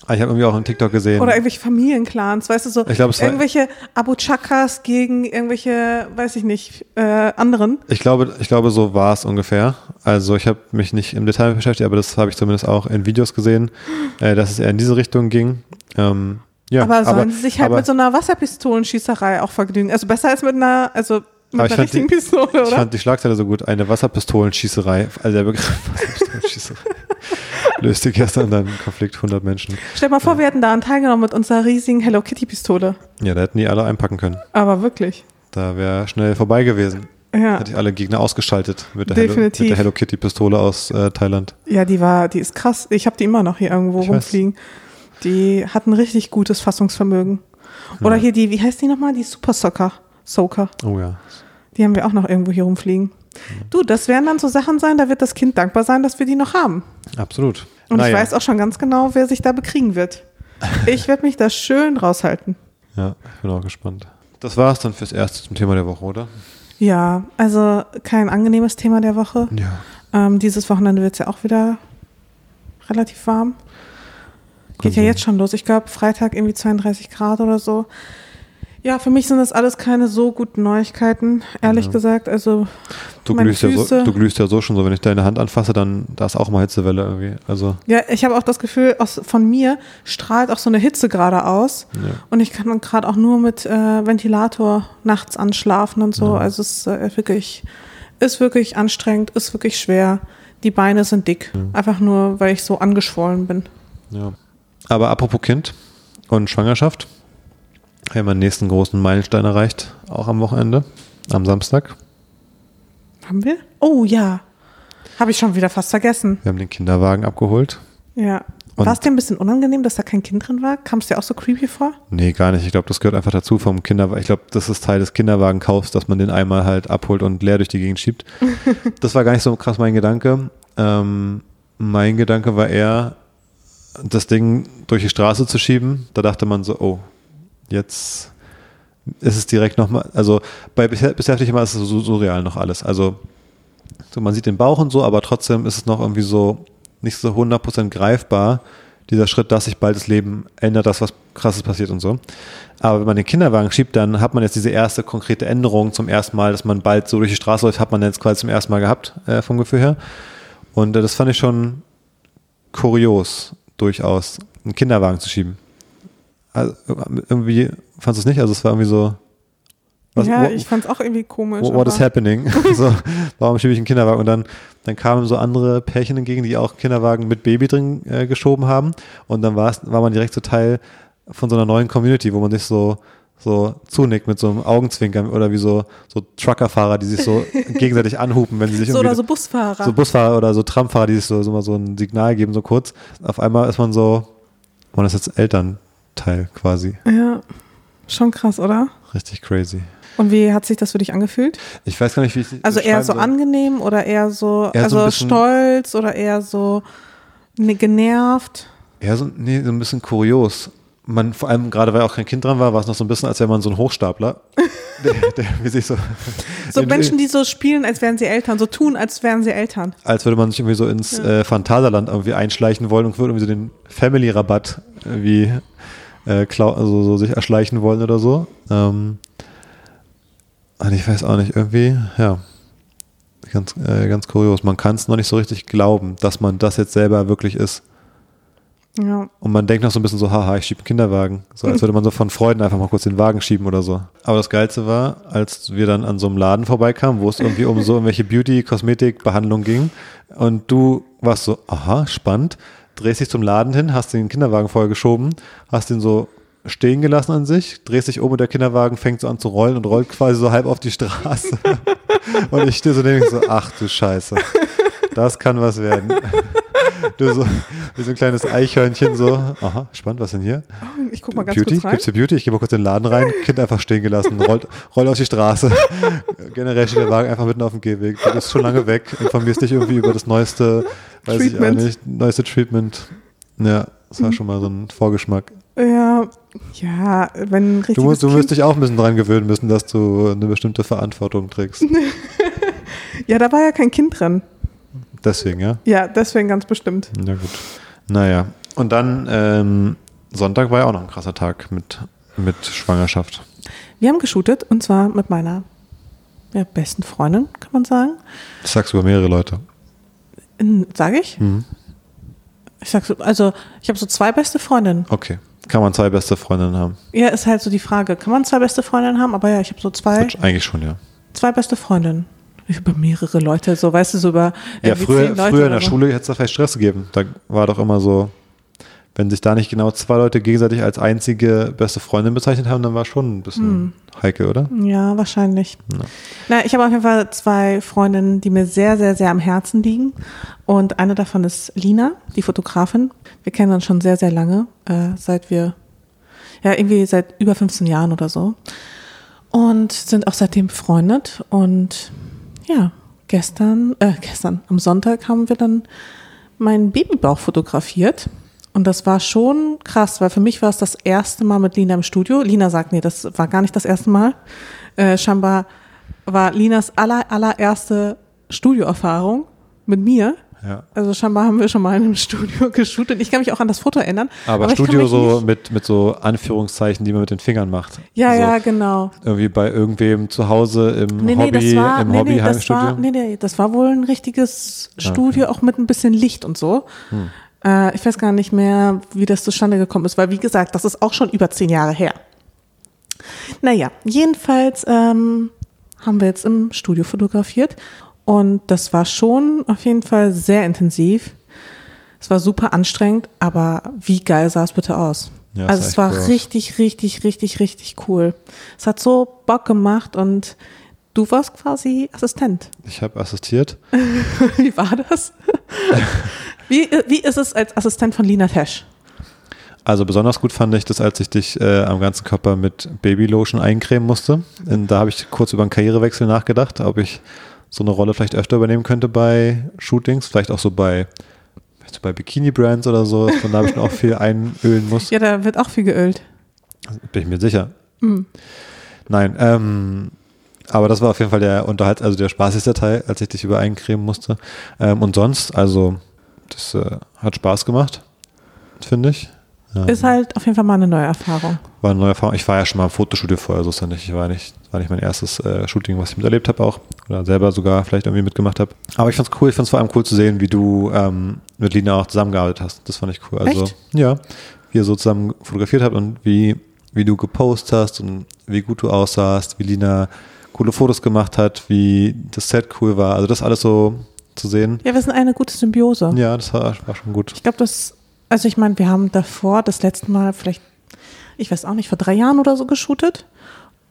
Speaker 2: ich habe irgendwie auch einen TikTok gesehen.
Speaker 1: Oder irgendwelche Familienclans, weißt du, so
Speaker 2: Ich glaube, es war-
Speaker 1: irgendwelche Abu Chakas gegen irgendwelche, weiß ich nicht, äh, anderen.
Speaker 2: Ich glaube, ich glaube, so war es ungefähr. Also ich habe mich nicht im Detail beschäftigt, aber das habe ich zumindest auch in Videos gesehen, äh, dass es eher in diese Richtung ging. Ähm, ja,
Speaker 1: aber sollen sie sich halt
Speaker 2: aber,
Speaker 1: mit so einer Wasserpistolenschießerei auch vergnügen? Also besser als mit einer, also mit
Speaker 2: Aber ich
Speaker 1: einer
Speaker 2: fand die-
Speaker 1: richtigen Pistole,
Speaker 2: Ich
Speaker 1: oder?
Speaker 2: fand die Schlagzeile so gut. Eine Wasserpistolenschießerei, also der Begriff Wasserpistolenschießerei, löste gestern dann Konflikt 100 Menschen.
Speaker 1: Stell dir mal vor, wir hätten daran teilgenommen mit unserer riesigen Hello Kitty Pistole.
Speaker 2: Ja, da hätten die alle einpacken können.
Speaker 1: Aber wirklich.
Speaker 2: Da wäre schnell vorbei gewesen.
Speaker 1: Ja.
Speaker 2: Hätte ich alle Gegner ausgeschaltet mit der, Hello, mit der Hello Kitty Pistole aus äh, Thailand.
Speaker 1: Ja, die war, die ist krass. Ich habe die immer noch hier irgendwo
Speaker 2: Ich weiß.
Speaker 1: rumfliegen. Die hat ein richtig gutes Fassungsvermögen. Oder hier die, wie heißt die nochmal? Die Super Socker. Soaker.
Speaker 2: Oh ja.
Speaker 1: Die haben wir auch noch irgendwo hier rumfliegen. Du, das werden dann so Sachen sein, da wird das Kind dankbar sein, dass wir die noch haben.
Speaker 2: Absolut.
Speaker 1: Und ich
Speaker 2: Naja.
Speaker 1: weiß auch schon ganz genau, wer sich da bekriegen wird. Ich werde mich da schön raushalten.
Speaker 2: Ja, ich bin auch gespannt. Das war's dann fürs Erste zum Thema der Woche, oder?
Speaker 1: Ja, also kein angenehmes Thema der Woche.
Speaker 2: Ja.
Speaker 1: Ähm, dieses Wochenende wird es ja auch wieder relativ warm. Geht ja jetzt schon los. Ich glaube, Freitag irgendwie 32 Grad oder so. Ja, für mich sind das alles keine so guten Neuigkeiten, ehrlich
Speaker 2: Ja.
Speaker 1: gesagt. Also,
Speaker 2: Du
Speaker 1: meine
Speaker 2: glühst, ja so, du glühst ja so schon so, wenn ich deine Hand anfasse, dann da ist auch mal Hitzewelle irgendwie. Also,
Speaker 1: ja, ich habe auch das Gefühl, aus, von mir strahlt auch so eine Hitze gerade aus.
Speaker 2: ja.
Speaker 1: Und ich kann dann gerade auch nur mit äh, Ventilator nachts anschlafen und so. Also es ist äh, wirklich, ist wirklich anstrengend, ist wirklich schwer. Die Beine sind dick. Einfach nur, weil ich so angeschwollen bin.
Speaker 2: ja. Aber apropos Kind und Schwangerschaft, wir haben den nächsten großen Meilenstein erreicht, auch am Wochenende, am Samstag.
Speaker 1: Haben wir? Oh ja. Habe ich schon wieder fast vergessen.
Speaker 2: Wir haben den Kinderwagen abgeholt.
Speaker 1: Ja. War es dir ein bisschen unangenehm, dass da kein Kind drin war? Kam es dir auch so creepy vor?
Speaker 2: Nee, gar nicht. Ich glaube, das gehört einfach dazu vom Kinderwagen. Ich glaube, das ist Teil des Kinderwagenkaufs, dass man den einmal halt abholt und leer durch die Gegend schiebt. das war gar nicht so krass mein Gedanke. Ähm, mein Gedanke war eher, das Ding durch die Straße zu schieben. Da dachte man so, oh, jetzt ist es direkt nochmal, also bei immer, ist es so surreal noch alles. Also so, man sieht den Bauch und so, aber trotzdem ist es noch irgendwie so nicht so 100% greifbar, dieser Schritt, dass sich bald das Leben ändert, dass was krasses passiert und so. Aber wenn man den Kinderwagen schiebt, dann hat man jetzt diese erste konkrete Änderung zum ersten Mal, dass man bald so durch die Straße läuft, hat man jetzt quasi zum ersten Mal gehabt, äh, vom Gefühl her. Und äh, das fand ich schon kurios, durchaus, einen Kinderwagen zu schieben. Also, irgendwie, fandest du es nicht? Also es war irgendwie so, was-
Speaker 1: ja, ich fand es auch irgendwie komisch.
Speaker 2: What, what is happening? so, warum schiebe ich einen Kinderwagen? Und dann, dann kamen so andere Pärchen entgegen, die auch Kinderwagen mit Baby drin äh, geschoben haben. Und dann war man direkt so Teil von so einer neuen Community, wo man sich so, so zunickt mit so einem Augenzwinkern oder wie so, so Truckerfahrer, die sich so gegenseitig anhupen, wenn sie sich
Speaker 1: So
Speaker 2: irgendwie
Speaker 1: oder so Busfahrer.
Speaker 2: so Busfahrer oder so Tramfahrer, die sich so, so mal so ein Signal geben, so kurz. Auf einmal ist man so, man ist jetzt Elternteil quasi.
Speaker 1: ja, schon krass, oder?
Speaker 2: Richtig crazy.
Speaker 1: Und wie hat sich das für dich angefühlt?
Speaker 2: Ich weiß gar nicht, wie ich
Speaker 1: Also eher so
Speaker 2: soll.
Speaker 1: angenehm oder eher so,
Speaker 2: Eher so
Speaker 1: also
Speaker 2: bisschen-
Speaker 1: stolz oder eher so ne, genervt?
Speaker 2: Ja, so, nee, so ein bisschen kurios. Man, vor allem gerade weil auch kein Kind dran war, war es noch so ein bisschen, als wäre man so ein Hochstapler. der, der wie sich so,
Speaker 1: So Menschen, die so spielen, als wären sie Eltern, so tun, als wären sie Eltern.
Speaker 2: als würde man sich irgendwie so ins äh, Phantasialand irgendwie einschleichen wollen und würde irgendwie so den Family-Rabatt irgendwie äh, also so sich erschleichen wollen oder so. Ähm, und ich weiß auch nicht, irgendwie, ja, ganz, äh, ganz kurios. Man kann es noch nicht so richtig glauben, dass man das jetzt selber wirklich ist.
Speaker 1: Ja.
Speaker 2: Und man denkt noch so ein bisschen so, haha, ich schiebe einen Kinderwagen. So als würde man so von Freuden einfach mal kurz den Wagen schieben oder so. Aber das Geilste war, als wir dann an so einem Laden vorbeikamen, wo es irgendwie um so irgendwelche Beauty-Kosmetik-Behandlung ging. Und du warst so, aha, spannend. Drehst dich zum Laden hin, hast den Kinderwagen vorher geschoben, hast ihn so stehen gelassen an sich, drehst dich um und der Kinderwagen fängt so an zu rollen und rollt quasi so halb auf die Straße. und ich stehe so neben so, ach du Scheiße. Das kann was werden. Du so, wie so ein kleines Eichhörnchen so, aha, spannend, was denn hier?
Speaker 1: Ich guck mal ganz
Speaker 2: Beauty?
Speaker 1: kurz rein.
Speaker 2: Gibt's hier Beauty? Ich gehe mal kurz in den Laden rein, Kind einfach stehen gelassen, rollt, rollt auf die Straße. Generell steht der Wagen einfach mitten auf dem Gehweg. Du bist schon lange weg, informierst dich irgendwie über das neueste, weiß
Speaker 1: Treatment.
Speaker 2: ich auch nicht, neueste Treatment. Ja, das war schon mal so ein Vorgeschmack.
Speaker 1: Ja, ja, wenn ein richtiges
Speaker 2: Du, musst, du wirst dich auch ein bisschen dran gewöhnen müssen, dass du eine bestimmte Verantwortung trägst.
Speaker 1: Ja, da war ja kein Kind drin.
Speaker 2: Deswegen, ja.
Speaker 1: Ja, deswegen ganz bestimmt.
Speaker 2: Na gut. Naja. Und dann ähm, Sonntag war ja auch noch ein krasser Tag mit, mit Schwangerschaft.
Speaker 1: Wir haben geshootet und zwar mit meiner ja, besten Freundin, kann man sagen.
Speaker 2: Das sagst du über mehrere Leute.
Speaker 1: Sage ich?
Speaker 2: Mhm.
Speaker 1: Ich sag so, also ich habe so zwei beste Freundinnen.
Speaker 2: Okay. Kann man zwei beste Freundinnen haben?
Speaker 1: Ja, ist halt so die Frage. Kann man zwei beste Freundinnen haben? Aber ja, ich habe so zwei,
Speaker 2: eigentlich schon, ja.
Speaker 1: zwei beste Freundinnen. Über mehrere Leute, so weißt du, so über
Speaker 2: Ja, früher, früher in der
Speaker 1: so.
Speaker 2: Schule hätte es da vielleicht Stress gegeben. Da war doch immer so, wenn sich da nicht genau zwei Leute gegenseitig als einzige beste Freundin bezeichnet haben, dann war schon ein bisschen
Speaker 1: Hm.
Speaker 2: heikel, oder?
Speaker 1: Ja, wahrscheinlich. Na, ich habe auf jeden Fall zwei Freundinnen, die mir sehr, sehr, sehr am Herzen liegen. Und eine davon ist Lina, die Fotografin. Wir kennen uns schon sehr, sehr lange, äh, seit wir, ja, irgendwie seit über 15 Jahren oder so. Und sind auch seitdem befreundet. Und ja, gestern, äh, gestern, am Sonntag haben wir dann meinen Babybauch fotografiert. Und das war schon krass, weil für mich war es das erste Mal mit Lina im Studio. Lina sagt, nee, das war gar nicht das erste Mal. Äh, scheinbar war Linas aller, allererste Studioerfahrung mit mir.
Speaker 2: Ja.
Speaker 1: Also scheinbar haben wir schon mal in einem Studio geshootet. Ich kann mich auch an das Foto erinnern.
Speaker 2: Aber,
Speaker 1: kann
Speaker 2: Studio so mit, mit so Anführungszeichen, die man mit den Fingern macht.
Speaker 1: Ja,
Speaker 2: so
Speaker 1: ja, genau.
Speaker 2: Irgendwie bei irgendwem zu Hause im
Speaker 1: Nee, nee,
Speaker 2: Hobby,
Speaker 1: das war,
Speaker 2: im
Speaker 1: nee,
Speaker 2: Hobby
Speaker 1: nee, das war, nee, nee, das war wohl ein richtiges Studio, auch mit ein bisschen Licht und so.
Speaker 2: Hm.
Speaker 1: Äh, ich weiß gar nicht mehr, wie das zustande gekommen ist, weil wie gesagt, das ist auch schon über zehn Jahre her. Naja, jedenfalls ähm, haben wir jetzt im Studio fotografiert und das war schon auf jeden Fall sehr intensiv. Es war super anstrengend, aber wie geil sah es bitte aus?
Speaker 2: Ja,
Speaker 1: also es war
Speaker 2: aus.
Speaker 1: richtig, richtig, richtig, richtig cool. Es hat so Bock gemacht und du warst quasi Assistent.
Speaker 2: Ich habe assistiert.
Speaker 1: wie war das? wie, wie ist es als Assistent von Lina Tesch?
Speaker 2: Also besonders gut fand ich das, als ich dich äh, am ganzen Körper mit Babylotion eincremen musste. Und da habe ich kurz über einen Karrierewechsel nachgedacht, ob ich so eine Rolle vielleicht öfter übernehmen könnte bei Shootings, vielleicht auch so bei, bei Bikini-Brands oder so, man da bestimmt auch viel einölen muss.
Speaker 1: Ja, da wird auch viel geölt.
Speaker 2: Bin ich mir sicher.
Speaker 1: Mhm.
Speaker 2: Nein, ähm, aber das war auf jeden Fall der Unterhalt, also der spaßigste Teil, als ich dich über eincremen musste. Ähm, und sonst, also, das äh, hat Spaß gemacht, finde ich. Ähm,
Speaker 1: Ist halt auf jeden Fall mal eine neue Erfahrung.
Speaker 2: war eine neue Erfahrung. Ich war ja schon mal im Fotostudio vorher, so ist ja nicht. Ich war nicht, war nicht mein erstes äh, Shooting, was ich miterlebt habe auch. Oder selber sogar vielleicht irgendwie mitgemacht habe. Aber ich fand's cool, ich fand's vor allem cool zu sehen, wie du ähm, mit Lina auch zusammengearbeitet hast. Das fand ich cool. Also
Speaker 1: Echt?
Speaker 2: ja, wie ihr so zusammen fotografiert habt und wie, wie du gepostet hast und wie gut du aussahst, wie Lina coole Fotos gemacht hat, wie das Set cool war. Also das alles so zu sehen.
Speaker 1: Ja, wir sind eine gute Symbiose.
Speaker 2: Ja, das war, war schon gut.
Speaker 1: Ich glaube, das, also ich meine, wir haben davor das letzte Mal vielleicht, ich weiß auch nicht, vor drei Jahren oder so geshootet.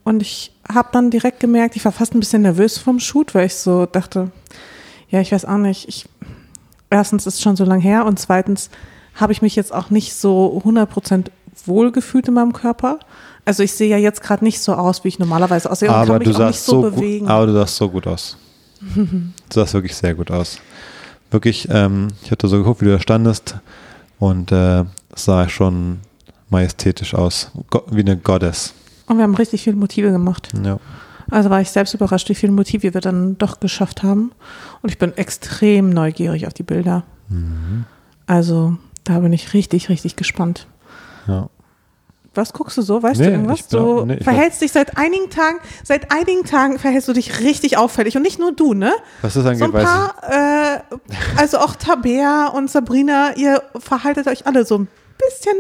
Speaker 1: Und ich habe dann direkt gemerkt, ich war fast ein bisschen nervös vom Shoot, weil ich so dachte, ja, ich weiß auch nicht, ich, erstens ist es schon so lang her und zweitens habe ich mich jetzt auch nicht so 100% wohl gefühlt in meinem Körper. Also ich sehe ja jetzt gerade nicht so aus, wie ich normalerweise aussehe und
Speaker 2: aber
Speaker 1: kann mich
Speaker 2: du
Speaker 1: auch nicht so,
Speaker 2: so
Speaker 1: bewegen.
Speaker 2: gut, aber du sahst so gut aus. du sahst wirklich sehr gut aus. Wirklich, ähm, ich hatte so geguckt, wie du da standest und äh, es sah schon majestätisch aus, wie eine Goddess.
Speaker 1: und wir haben richtig viele Motive gemacht.
Speaker 2: Ja.
Speaker 1: Also war ich selbst überrascht, wie viele Motive wir dann doch geschafft haben. Und ich bin extrem neugierig auf die Bilder.
Speaker 2: Mhm.
Speaker 1: Also da bin ich richtig, richtig gespannt.
Speaker 2: ja.
Speaker 1: Was guckst du so? Weißt
Speaker 2: Nee,
Speaker 1: du irgendwas?
Speaker 2: bin
Speaker 1: Du
Speaker 2: nee,
Speaker 1: verhältst dich seit einigen Tagen, seit einigen Tagen verhältst du dich richtig auffällig. Und nicht nur du, ne?
Speaker 2: Was das angeht,
Speaker 1: So ein paar, äh, also auch Tabea und Sabrina, ihr verhaltet euch alle so ein bisschen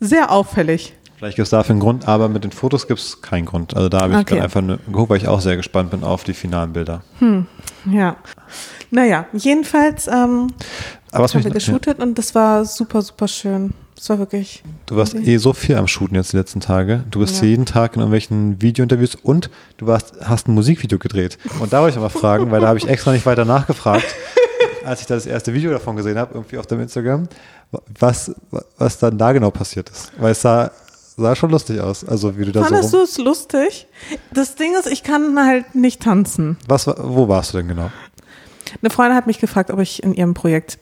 Speaker 1: sehr auffällig.
Speaker 2: ich. Vielleicht gibt es dafür einen Grund, aber mit den Fotos gibt es keinen Grund. Also da habe ich
Speaker 1: Okay.
Speaker 2: gerade einfach nur geguckt, weil ich auch sehr gespannt bin auf die finalen Bilder.
Speaker 1: Ja. Naja, jedenfalls ähm,
Speaker 2: Aber was
Speaker 1: haben wir geshootet und das war super, super schön. Das war wirklich.
Speaker 2: Du warst eh so viel am Shooten jetzt die letzten Tage. Du bist
Speaker 1: Ja.
Speaker 2: jeden Tag in irgendwelchen Videointerviews und du warst, hast ein Musikvideo gedreht. Und da wollte ich mal fragen, weil da habe ich extra nicht weiter nachgefragt, als ich da das erste Video davon gesehen habe, irgendwie auf dem Instagram, was, was dann da genau passiert ist. Weil es sah, sah schon lustig aus. Also wie du da
Speaker 1: Fandest
Speaker 2: so
Speaker 1: du
Speaker 2: rum,
Speaker 1: es lustig? Das Ding ist, ich kann halt nicht tanzen.
Speaker 2: was, Wo warst du denn genau?
Speaker 1: Eine Freundin hat mich gefragt, ob ich in ihrem Projekt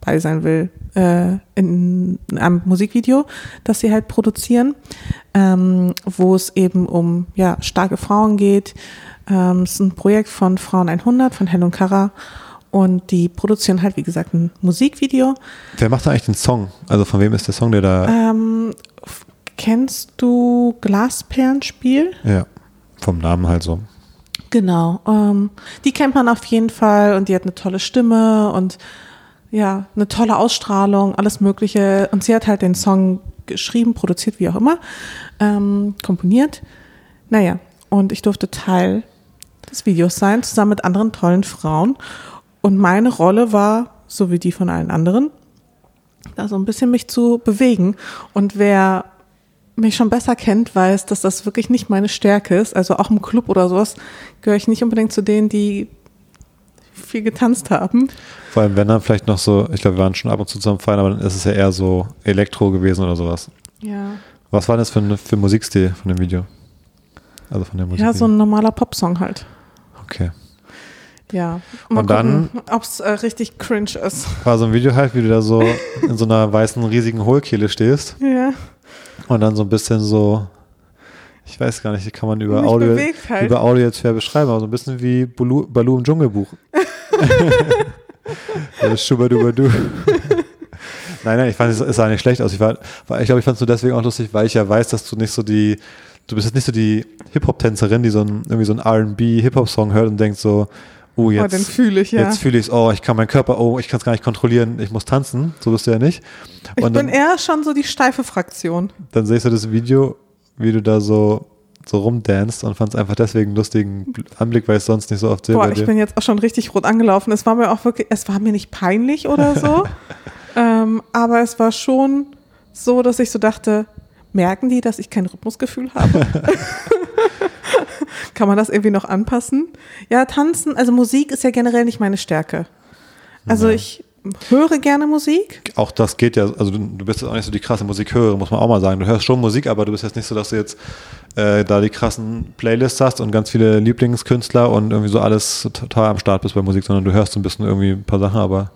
Speaker 1: dabei sein will, äh, in einem Musikvideo, das sie halt produzieren, ähm, wo es eben um ja, starke Frauen geht. Ähm, es ist ein Projekt von Frauen 100, von Helen und Kara. Und die produzieren halt, wie gesagt, ein Musikvideo.
Speaker 2: Wer macht da eigentlich den Song? Also von wem ist der Song, der da,
Speaker 1: Ähm, kennst du Glasperlenspiel?
Speaker 2: ja, vom Namen halt so.
Speaker 1: Genau. Ähm, die kennt man auf jeden Fall und die hat eine tolle Stimme und ja, eine tolle Ausstrahlung, alles Mögliche. Und sie hat halt den Song geschrieben, produziert, wie auch immer, ähm, komponiert. Naja, und ich durfte Teil des Videos sein, zusammen mit anderen tollen Frauen. Und meine Rolle war, so wie die von allen anderen, da so ein bisschen mich zu bewegen. Und wer mich schon besser kennt, weiß, dass das wirklich nicht meine Stärke ist. Also auch im Club oder sowas gehöre ich nicht unbedingt zu denen, die viel getanzt haben.
Speaker 2: Vor allem, wenn dann vielleicht noch so, ich glaube, wir waren schon ab und zu zusammen feiern, aber dann ist es ja eher so Elektro gewesen oder sowas.
Speaker 1: Ja.
Speaker 2: Was war das für ein für Musikstil von dem Video? Also von der Musik.
Speaker 1: Ja, so ein normaler Popsong halt.
Speaker 2: Okay.
Speaker 1: Ja.
Speaker 2: Und dann-
Speaker 1: ob es äh, richtig cringe ist.
Speaker 2: War so ein Video halt, wie du da so in so einer weißen, riesigen Hohlkehle stehst
Speaker 1: Ja.
Speaker 2: und dann so ein bisschen so, ich weiß gar nicht, kann man über Audio,
Speaker 1: halt.
Speaker 2: über Audio jetzt schwer beschreiben, aber so ein bisschen wie Balu, Balu im Dschungelbuch. Schubadubadu. Nein, nein, ich fand es es sah nicht schlecht aus. Ich, war, ich glaube, ich fand es nur deswegen auch lustig, weil ich ja weiß, dass du nicht so die, du bist jetzt nicht so die Hip-Hop-Tänzerin, die so ein, irgendwie so einen R&B-Hip-Hop-Song hört und denkt so, oh,
Speaker 1: Oh,
Speaker 2: jetzt,
Speaker 1: den fühle ich, ja.
Speaker 2: jetzt fühle ich es, oh, ich kann meinen Körper, oh, ich kann es gar nicht kontrollieren, ich muss tanzen. So bist du ja nicht.
Speaker 1: ich
Speaker 2: Und
Speaker 1: bin
Speaker 2: dann,
Speaker 1: eher schon so die steife Fraktion.
Speaker 2: dann siehst du das Video, wie du da so, so rumdanst und fand es einfach deswegen einen lustigen Anblick, weil ich es sonst nicht so oft sehe
Speaker 1: Boah, ich bin jetzt auch schon richtig rot angelaufen. Es war mir auch wirklich, es war mir nicht peinlich oder so. ähm, aber es war schon so, dass ich so dachte, merken die, dass ich kein Rhythmusgefühl habe? Kann man das irgendwie noch anpassen? Ja, tanzen, also Musik ist ja generell nicht meine Stärke. Also ich höre gerne Musik.
Speaker 2: Auch das geht ja, also du, du bist jetzt auch nicht so die krasse Musikhörerin, muss man auch mal sagen. Du hörst schon Musik, aber du bist jetzt nicht so, dass du jetzt äh, da die krassen Playlists hast und ganz viele Lieblingskünstler und irgendwie so alles total am Start bist bei Musik, sondern du hörst so ein bisschen irgendwie ein paar Sachen, aber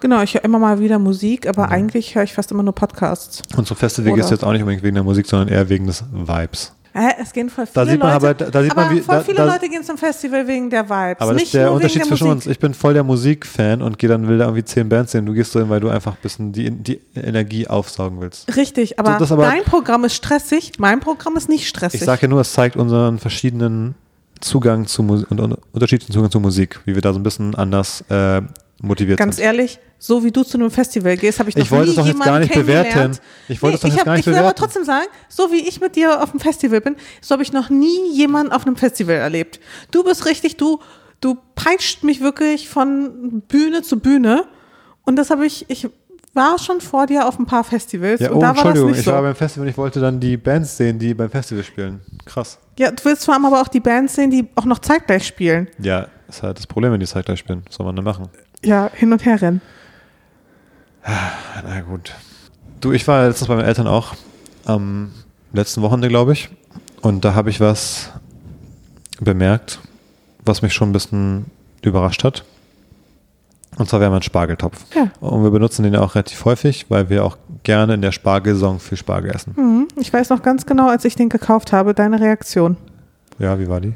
Speaker 1: Genau, ich höre immer mal wieder Musik, aber eigentlich höre ich fast immer nur Podcasts.
Speaker 2: und zum Festival
Speaker 1: Oder?
Speaker 2: gehst du jetzt auch nicht unbedingt wegen der Musik, sondern eher wegen des Vibes.
Speaker 1: Es gehen voll
Speaker 2: Da
Speaker 1: viele
Speaker 2: sieht man
Speaker 1: Leute,
Speaker 2: aber- da- da sieht man,
Speaker 1: aber
Speaker 2: wie-
Speaker 1: voll
Speaker 2: da-
Speaker 1: viele
Speaker 2: da-
Speaker 1: Leute gehen zum Festival wegen der Vibes.
Speaker 2: Aber das ist der Unterschied
Speaker 1: der
Speaker 2: zwischen
Speaker 1: Musik.
Speaker 2: uns. Ich bin voll der Musikfan und gehe dann will da irgendwie zehn Bands sehen. Du gehst so hin, weil du einfach ein bisschen die, die Energie aufsaugen willst.
Speaker 1: Richtig, aber,
Speaker 2: So, aber-
Speaker 1: dein Programm ist stressig, mein Programm ist nicht stressig.
Speaker 2: Ich sage ja nur, es zeigt unseren verschiedenen Zugang zu Musik und unterschiedlichen Zugang zu Musik, wie wir da so ein bisschen anders äh, motiviert
Speaker 1: Ganz
Speaker 2: sind.
Speaker 1: ehrlich, so wie du zu einem Festival gehst, habe ich noch
Speaker 2: Ich wollte
Speaker 1: nie
Speaker 2: es doch jetzt
Speaker 1: jemanden
Speaker 2: gar nicht bewerten. Ich wollte es doch jetzt
Speaker 1: hab,
Speaker 2: gar nicht
Speaker 1: ich will aber trotzdem sagen, so wie ich mit dir auf dem Festival bin, so habe ich noch nie jemanden auf einem Festival erlebt. Du bist richtig, du, du peitscht mich wirklich von Bühne zu Bühne und das habe ich, ich war schon vor dir auf ein paar Festivals
Speaker 2: Ja,
Speaker 1: und
Speaker 2: oh,
Speaker 1: da war das
Speaker 2: Entschuldigung,
Speaker 1: nicht
Speaker 2: ich
Speaker 1: so.
Speaker 2: war beim Festival und ich wollte dann die Bands sehen, die beim Festival spielen. Krass.
Speaker 1: Ja, du willst vor allem aber auch die Bands sehen, die auch noch zeitgleich spielen.
Speaker 2: Ja, ist halt das Problem, wenn die zeitgleich spielen. Was soll man denn machen?
Speaker 1: Ja, hin und her rennen.
Speaker 2: Na gut. Du, ich war letztens bei meinen Eltern auch am letzten Wochenende, glaube ich. Und da habe ich was bemerkt, was mich schon ein bisschen überrascht hat. Und zwar, wir haben einen Spargeltopf.
Speaker 1: Ja.
Speaker 2: Und wir benutzen den ja auch relativ häufig, weil wir auch gerne in der Spargelsaison viel Spargel essen.
Speaker 1: Mhm. Ich weiß noch ganz genau, als ich den gekauft habe, deine Reaktion.
Speaker 2: Ja, wie war die?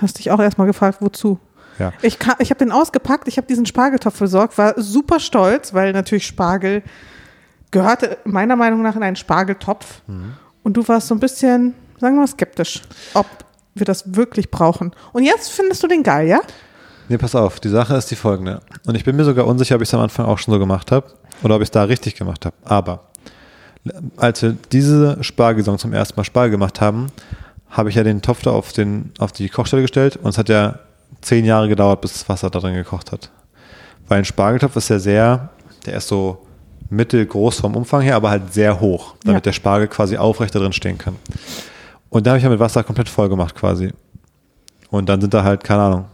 Speaker 1: Hast dich auch erstmal gefragt, wozu?
Speaker 2: Ja.
Speaker 1: Ich, ich habe den ausgepackt, ich habe diesen Spargeltopf besorgt, war super stolz, weil natürlich Spargel gehörte meiner Meinung nach in einen Spargeltopf.
Speaker 2: Mhm.
Speaker 1: Und du warst so ein bisschen, sagen wir mal, skeptisch, ob wir das wirklich brauchen. Und jetzt findest du den geil, ja?
Speaker 2: Nee, pass auf, die Sache ist die folgende. Und ich bin mir sogar unsicher, ob ich es am Anfang auch schon so gemacht habe oder ob ich es da richtig gemacht habe. Aber als wir diese Spargelsaison zum ersten Mal Spargel gemacht haben, habe ich ja den Topf da auf, den, auf die Kochstelle gestellt und es hat ja zehn Jahre gedauert, bis das Wasser da drin gekocht hat. Weil ein Spargeltopf ist ja sehr, der ist so mittelgroß vom Umfang her, aber halt sehr hoch, damit
Speaker 1: Ja.
Speaker 2: der Spargel quasi aufrecht da drin stehen kann. Und da habe ich ja mit Wasser komplett voll gemacht quasi. Und dann sind da halt, keine Ahnung,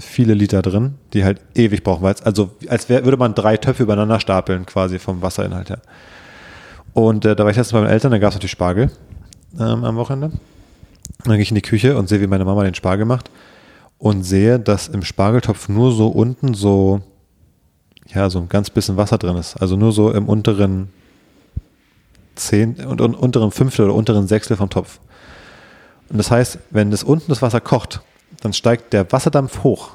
Speaker 2: viele Liter drin, die halt ewig brauchen, weil es, also als wär, würde man drei Töpfe übereinander stapeln, quasi vom Wasserinhalt her. Und äh, da war ich letztens bei meinen Eltern, da gab es natürlich Spargel ähm, am Wochenende. Dann gehe ich in die Küche und sehe, wie meine Mama den Spargel macht und sehe, dass im Spargeltopf nur so unten so, ja, so ein ganz bisschen Wasser drin ist. Also nur so im unteren Zehn, und, und unteren Fünftel oder unteren Sechstel vom Topf. Und das heißt, wenn das unten das Wasser kocht, dann steigt der Wasserdampf hoch.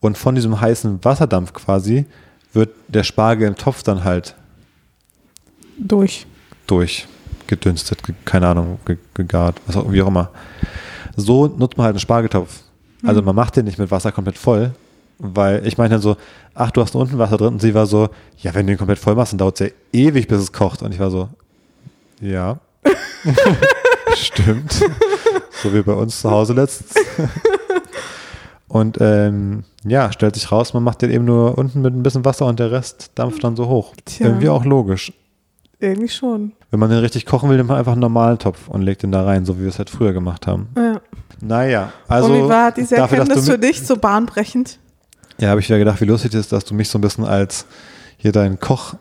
Speaker 2: Und von diesem heißen Wasserdampf quasi wird der Spargel im Topf dann halt
Speaker 1: Durch.
Speaker 2: durchgedünstet, ge- keine Ahnung, ge- gegart, was auch, wie auch immer. So nutzt man halt einen Spargeltopf. Also man macht den nicht mit Wasser komplett voll, weil ich meine dann so, ach, du hast unten Wasser drin und sie war so, ja, wenn du den komplett voll machst, dann dauert es ja ewig, bis es kocht. Und ich war so, ja, stimmt. so wie bei uns zu Hause letztens. Und ähm, ja, stellt sich raus, man macht den eben nur unten mit ein bisschen Wasser und der Rest dampft dann so hoch.
Speaker 1: Tja.
Speaker 2: Irgendwie auch logisch.
Speaker 1: Irgendwie schon.
Speaker 2: Wenn man den richtig kochen will, nimmt man einfach einen normalen Topf und legt den da rein, so wie wir es halt früher gemacht haben.
Speaker 1: Ja.
Speaker 2: Naja, also.
Speaker 1: und wie war diese Erkenntnis für dich so bahnbrechend?
Speaker 2: Ja, habe ich wieder gedacht, wie lustig ist, dass du mich so ein bisschen als hier dein Koch,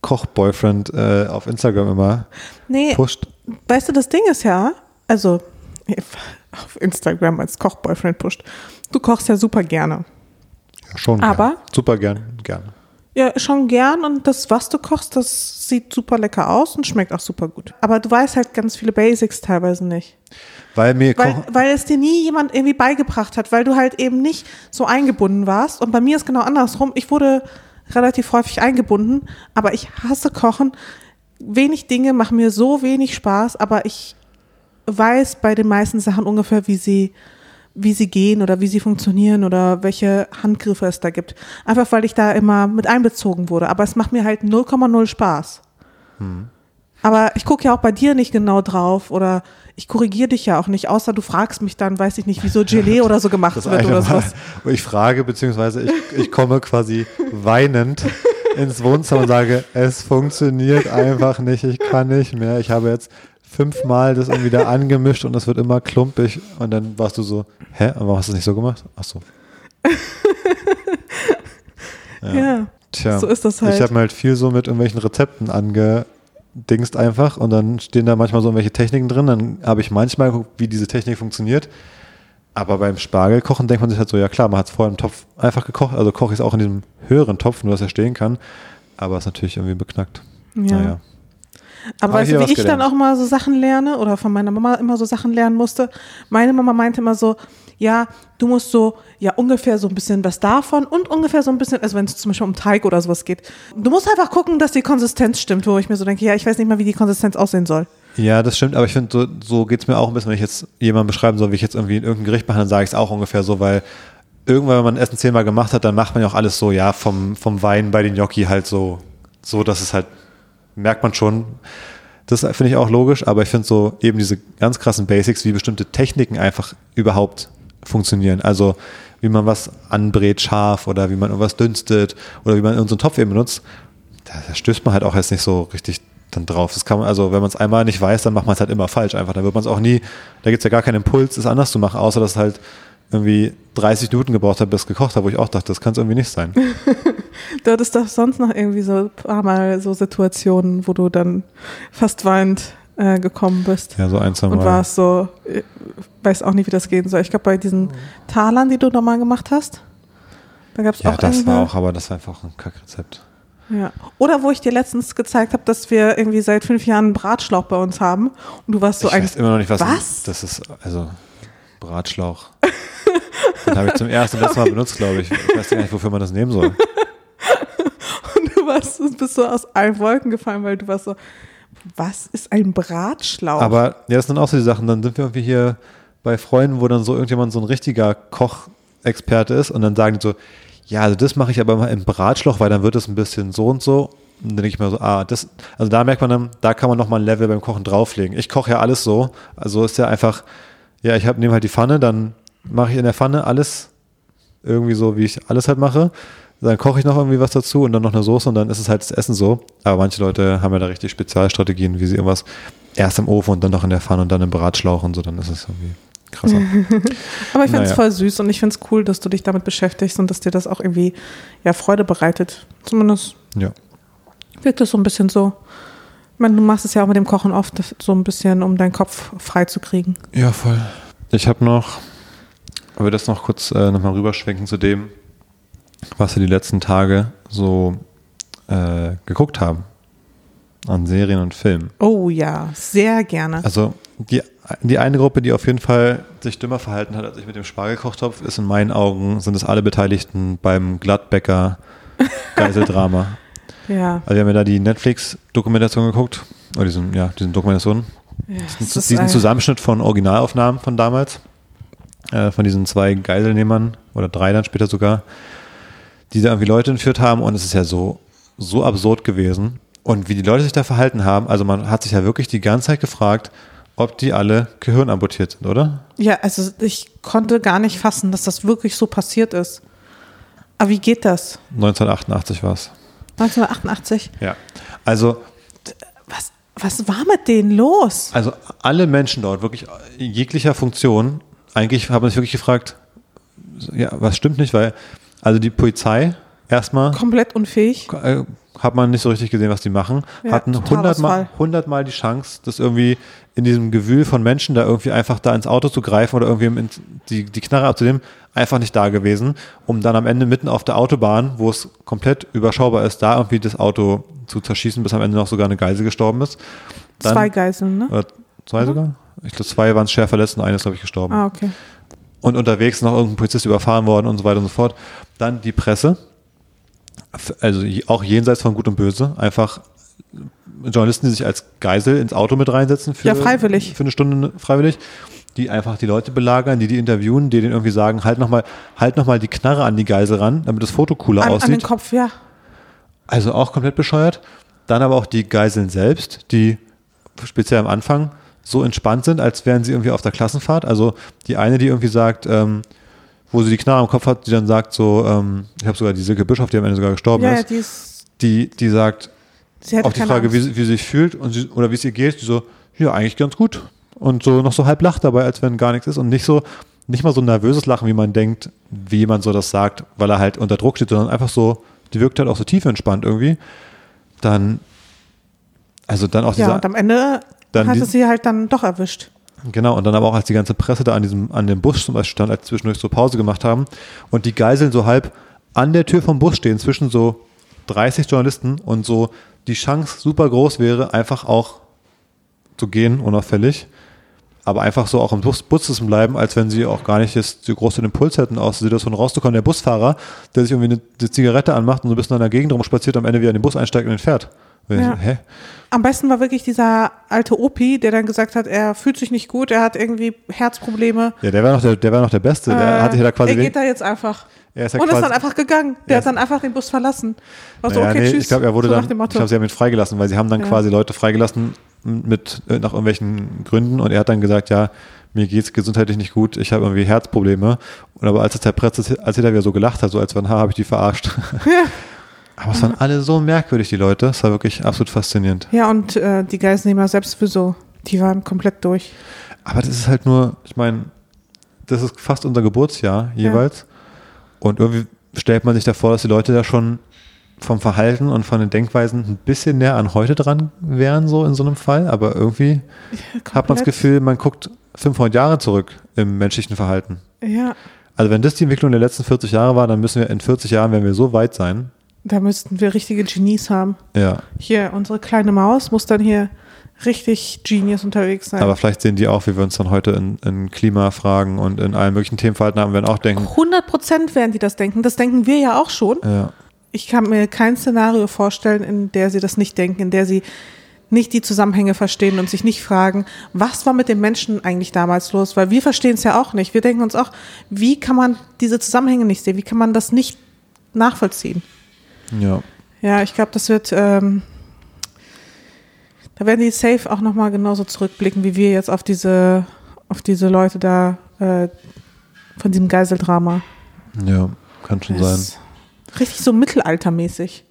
Speaker 2: Koch-Boyfriend äh, auf Instagram immer
Speaker 1: Nee,
Speaker 2: pusht.
Speaker 1: weißt du, das Ding ist ja, also auf Instagram als Kochboyfriend pusht. Du kochst ja super gerne.
Speaker 2: Ja, schon.
Speaker 1: Aber?
Speaker 2: Gern. Super gern, gerne.
Speaker 1: Ja, schon gern und das, was du kochst, das sieht super lecker aus und schmeckt auch super gut. Aber du weißt halt ganz viele Basics teilweise nicht.
Speaker 2: Weil mir
Speaker 1: Weil,
Speaker 2: Kochen.
Speaker 1: weil es dir nie jemand irgendwie beigebracht hat, weil du halt eben nicht so eingebunden warst. Und bei mir ist genau andersrum. Ich wurde relativ häufig eingebunden, aber ich hasse Kochen. Wenig Dinge machen mir so wenig Spaß, aber ich weiß bei den meisten Sachen ungefähr, wie sie, wie sie gehen oder wie sie funktionieren oder welche Handgriffe es da gibt. Einfach weil ich da immer mit einbezogen wurde. Aber es macht mir halt 0,0 Spaß. Aber ich gucke ja auch bei dir nicht genau drauf oder ich korrigiere dich ja auch nicht, außer du fragst mich dann, weiß ich nicht, wieso Gelee oder so gemacht
Speaker 2: Das
Speaker 1: wird oder sowas.
Speaker 2: ich frage, beziehungsweise ich, ich komme quasi weinend ins Wohnzimmer und sage, es funktioniert einfach nicht, ich kann nicht mehr. Ich habe jetzt fünfmal das irgendwie da angemischt und das wird immer klumpig und dann warst du so, hä, aber warum hast du das nicht so gemacht? Ach so.
Speaker 1: Ja.
Speaker 2: Tja,
Speaker 1: So ist das halt.
Speaker 2: Ich habe mir halt viel so mit irgendwelchen Rezepten angedingst einfach und dann stehen da manchmal so irgendwelche Techniken drin. Dann habe ich manchmal geguckt, wie diese Technik funktioniert. Aber beim Spargelkochen denkt man sich halt so, ja klar, man hat es vorher im Topf einfach gekocht. Also koche ich es auch in diesem höheren Topf, nur dass er stehen kann. Aber es ist natürlich irgendwie beknackt.
Speaker 1: Ja.
Speaker 2: Naja.
Speaker 1: Aber weißt du, wie ich dann auch mal so Sachen lerne oder von meiner Mama immer so Sachen lernen musste? Meine Mama meinte immer so, ja, du musst so, ja, ungefähr so ein bisschen was davon und ungefähr so ein bisschen, also wenn es zum Beispiel um Teig oder sowas geht. Du musst einfach gucken, dass die Konsistenz stimmt, wo ich mir so denke, ja, ich weiß nicht mal, wie die Konsistenz aussehen soll.
Speaker 2: Ja, das stimmt, aber ich finde, so, so geht es mir auch ein bisschen, wenn ich jetzt jemanden beschreiben soll, wie ich jetzt irgendwie irgendein Gericht mache, dann sage ich es auch ungefähr so, weil irgendwann, wenn man Essen zehnmal gemacht hat, dann macht man ja auch alles so, ja, vom, vom Wein bei den Gnocchi halt so, so, dass es halt, merkt man schon. Das finde ich auch logisch, aber ich finde so eben diese ganz krassen Basics, wie bestimmte Techniken einfach überhaupt funktionieren. Also wie man was anbrät scharf oder wie man irgendwas dünstet oder wie man unseren Topf eben benutzt, da, stößt man halt auch jetzt nicht so richtig dann drauf. Das kann man, also wenn man es einmal nicht weiß, dann macht man es halt immer falsch einfach. Dann wird man es auch nie, da gibt es ja gar keinen Impuls, es anders zu machen, außer dass halt irgendwie 30 Minuten gebraucht hat, bis es gekocht hat, wo ich auch dachte, das kann es irgendwie nicht sein.
Speaker 1: Du hattest doch sonst noch irgendwie so ein paar Mal so Situationen, wo du dann fast weinend äh, gekommen bist.
Speaker 2: Ja, so ein, zwei
Speaker 1: Und
Speaker 2: Mal.
Speaker 1: warst so, äh, weiß auch nicht, wie das gehen soll. Ich glaube, bei diesen Talern, die du nochmal gemacht hast, da gab es
Speaker 2: Ja,
Speaker 1: auch
Speaker 2: das
Speaker 1: irgendwo-
Speaker 2: war auch, aber das war einfach ein Kackrezept.
Speaker 1: Ja. Oder wo ich dir letztens gezeigt habe, dass wir irgendwie seit fünf Jahren einen Bratschlauch bei uns haben und du warst so
Speaker 2: ich
Speaker 1: ein.
Speaker 2: weiß immer noch nicht, was,
Speaker 1: Was?
Speaker 2: das ist. Also Bratschlauch. Den habe ich zum ersten und letzten Mal benutzt, glaube ich. Ich weiß gar nicht, wofür man das nehmen soll.
Speaker 1: Und du warst, bist so aus allen Wolken gefallen, weil du warst so, was ist ein Bratschlauch?
Speaker 2: Aber ja, das sind auch so die Sachen. Dann sind wir irgendwie hier bei Freunden, wo dann so irgendjemand so ein richtiger Kochexperte ist und dann sagen die so, ja, also das mache ich aber mal im Bratschlauch, weil dann wird es ein bisschen so und so. Und dann denke ich mir so, ah, das, also da merkt man dann, da kann man nochmal ein Level beim Kochen drauflegen. Ich koche ja alles so. Also ist ja einfach, ja, ich nehme halt die Pfanne, dann mache ich in der Pfanne alles irgendwie so, wie ich alles halt mache. Dann koche ich noch irgendwie was dazu und dann noch eine Soße und dann ist es halt das Essen so. Aber manche Leute haben ja da richtig Spezialstrategien, wie sie irgendwas erst im Ofen und dann noch in der Pfanne und dann im Bratschlauch und so, dann ist es irgendwie krasser.
Speaker 1: Aber ich finde es
Speaker 2: Naja.
Speaker 1: voll süß und ich finde es cool, dass du dich damit beschäftigst und dass dir das auch irgendwie ja, Freude bereitet. Zumindest
Speaker 2: ja.
Speaker 1: wirkt es so ein bisschen so. Meine, du machst es ja auch mit dem Kochen oft so ein bisschen, um deinen Kopf frei zu kriegen.
Speaker 2: Ja, voll. Ich habe noch, aber das noch kurz äh, nochmal rüberschwenken zu dem, was wir die letzten Tage so äh, geguckt haben an Serien und Filmen.
Speaker 1: Oh ja, sehr gerne.
Speaker 2: Also die, die eine Gruppe, die auf jeden Fall sich dümmer verhalten hat als ich mit dem Spargelkochtopf, ist in meinen Augen, sind es alle Beteiligten beim Gladbecker Geiseldrama.
Speaker 1: Ja.
Speaker 2: Also wir haben ja da die Netflix-Dokumentation geguckt, oder diesen, ja, diesen Dokumentation,
Speaker 1: ja es
Speaker 2: diesen, diesen Zusammenschnitt von Originalaufnahmen von damals, äh, von diesen zwei Geiselnehmern oder drei dann später sogar, die da irgendwie Leute entführt haben und es ist ja so, so absurd gewesen. Und wie die Leute sich da verhalten haben, also man hat sich ja wirklich die ganze Zeit gefragt, ob die alle Gehirn amputiert sind, oder?
Speaker 1: Ja, also ich konnte gar nicht fassen, dass das wirklich so passiert ist. Aber wie geht das?
Speaker 2: 1988 war es.
Speaker 1: 1988?
Speaker 2: Ja. Also,
Speaker 1: Was, was war mit denen los?
Speaker 2: also alle Menschen dort, wirklich jeglicher Funktion, eigentlich haben sich wirklich gefragt, ja, was stimmt nicht, weil, also die Polizei erstmal
Speaker 1: Komplett unfähig.
Speaker 2: Hat man nicht so richtig gesehen, was die machen.
Speaker 1: Ja,
Speaker 2: Hatten hundertmal, hundertmal die Chance, das irgendwie in diesem Gewühl von Menschen da irgendwie einfach da ins Auto zu greifen oder irgendwie die, die Knarre abzunehmen, einfach nicht da gewesen, um dann am Ende mitten auf der Autobahn, wo es komplett überschaubar ist, da irgendwie das Auto zu zerschießen, bis am Ende noch sogar eine Geisel gestorben ist. Dann,
Speaker 1: Zwei Geiseln, ne?
Speaker 2: Oder zwei sogar? Ich glaube, zwei waren schwer verletzt und einer ist, glaube ich, gestorben
Speaker 1: Ah, okay.
Speaker 2: und unterwegs noch irgendein Polizist überfahren worden und so weiter und so fort. Dann die Presse, also auch jenseits von Gut und Böse, einfach Journalisten, die sich als Geisel ins Auto mit reinsetzen für,
Speaker 1: Ja, freiwillig.
Speaker 2: für eine Stunde freiwillig, die einfach die Leute belagern, die die interviewen, die denen irgendwie sagen, halt nochmal halt noch mal die Knarre an die Geisel ran, damit das Foto cooler
Speaker 1: An, an
Speaker 2: aussieht.
Speaker 1: den Kopf, ja.
Speaker 2: Also auch komplett bescheuert. Dann aber auch die Geiseln selbst, die speziell am Anfang so entspannt sind, als wären sie irgendwie auf der Klassenfahrt. Also die eine, die irgendwie sagt, ähm, wo sie die Knarre am Kopf hat, die dann sagt so, ähm, ich habe sogar die Silke Bischof, die am Ende sogar gestorben
Speaker 1: Ja, ja,
Speaker 2: ist,
Speaker 1: die ist.
Speaker 2: die, die sagt auf die Frage, wie, wie sie sich fühlt und sie, oder wie es ihr geht, die so, ja, eigentlich ganz gut. Und so noch so halb lacht dabei, als wenn gar nichts ist und nicht so, nicht mal so ein nervöses Lachen, wie man denkt, wie jemand so das sagt, weil er halt unter Druck steht, sondern einfach so, die wirkt halt auch so tief entspannt irgendwie. Dann, also dann auch
Speaker 1: Ja,
Speaker 2: dieser,
Speaker 1: und am Ende
Speaker 2: dann
Speaker 1: hat
Speaker 2: die-
Speaker 1: es sie halt dann doch erwischt.
Speaker 2: Genau, und dann aber auch, als die ganze Presse da an diesem, an dem Bus zum Beispiel stand, als sie zwischendurch so Pause gemacht haben und die Geiseln so halb an der Tür vom Bus stehen, zwischen so 30 Journalisten und so die Chance super groß wäre, einfach auch zu gehen, unauffällig. Aber einfach so auch im Bus, Bus zu bleiben, als wenn sie auch gar nicht jetzt so groß den Impuls hätten, aus der Situation rauszukommen. Der Busfahrer, der sich irgendwie eine, eine Zigarette anmacht und so ein bisschen an der Gegend rumspaziert, am Ende wieder in den Bus einsteigt und den fährt.
Speaker 1: Ja.
Speaker 2: Hä?
Speaker 1: Am besten war wirklich dieser alte Opi, der dann gesagt hat, er fühlt sich nicht gut, er hat irgendwie Herzprobleme.
Speaker 2: Ja, der wäre noch der, der, wär noch der Beste. Der
Speaker 1: Äh,
Speaker 2: hatte ja da quasi
Speaker 1: er geht da jetzt einfach.
Speaker 2: er ist ja
Speaker 1: und ist dann einfach gegangen. Der
Speaker 2: Ja.
Speaker 1: hat dann einfach den Bus verlassen. War so,
Speaker 2: Naja,
Speaker 1: okay,
Speaker 2: nee,
Speaker 1: tschüss.
Speaker 2: Ich glaube, er wurde
Speaker 1: so
Speaker 2: dann, ich glaube, sie haben ihn freigelassen, weil sie haben dann
Speaker 1: Ja.
Speaker 2: quasi Leute freigelassen mit äh, nach irgendwelchen Gründen und er hat dann gesagt, ja, mir geht's gesundheitlich nicht gut, ich habe irgendwie Herzprobleme. Und aber als es der Presse, als er wieder so gelacht hat, so als wenn, ha, habe ich die verarscht. aber es waren alle so merkwürdig, die Leute. Es war wirklich absolut faszinierend.
Speaker 1: ja, und äh, die Geiselnehmer selbst für so, die waren komplett durch.
Speaker 2: Aber das ist halt nur, ich meine, das ist fast unser Geburtsjahr jeweils. Und irgendwie stellt man sich da vor, dass die Leute da schon vom Verhalten und von den Denkweisen ein bisschen näher an heute dran wären, so in so einem Fall. Aber irgendwie hat man das. Gefühl, man guckt 500 Jahre zurück im menschlichen Verhalten.
Speaker 1: Ja,
Speaker 2: Also wenn das die Entwicklung der letzten 40 Jahre war, dann müssen wir in 40 Jahren, wenn wir so weit sein.
Speaker 1: Da müssten wir richtige Genies haben.
Speaker 2: Ja,
Speaker 1: Hier, unsere kleine Maus muss dann hier richtig Genius unterwegs sein.
Speaker 2: aber vielleicht sehen die auch, wie wir uns dann heute in, in Klimafragen und in allen möglichen Themen verhalten haben, werden auch denken,
Speaker 1: 100 Prozent werden die das denken. Das denken wir ja auch schon.
Speaker 2: ja,
Speaker 1: Ich kann mir kein Szenario vorstellen, in der sie das nicht denken, in der sie nicht die Zusammenhänge verstehen und sich nicht fragen, was war mit den Menschen eigentlich damals los? Weil wir verstehen es ja auch nicht. Wir denken uns auch, wie kann man diese Zusammenhänge nicht sehen? Wie kann man das nicht nachvollziehen?
Speaker 2: Ja.
Speaker 1: Ja, ich glaube, das wird, ähm, da werden die safe auch nochmal genauso zurückblicken, wie wir jetzt auf diese, auf diese Leute da äh, von diesem Geiseldrama.
Speaker 2: Ja, kann schon sein.
Speaker 1: Ist Richtig so mittelaltermäßig.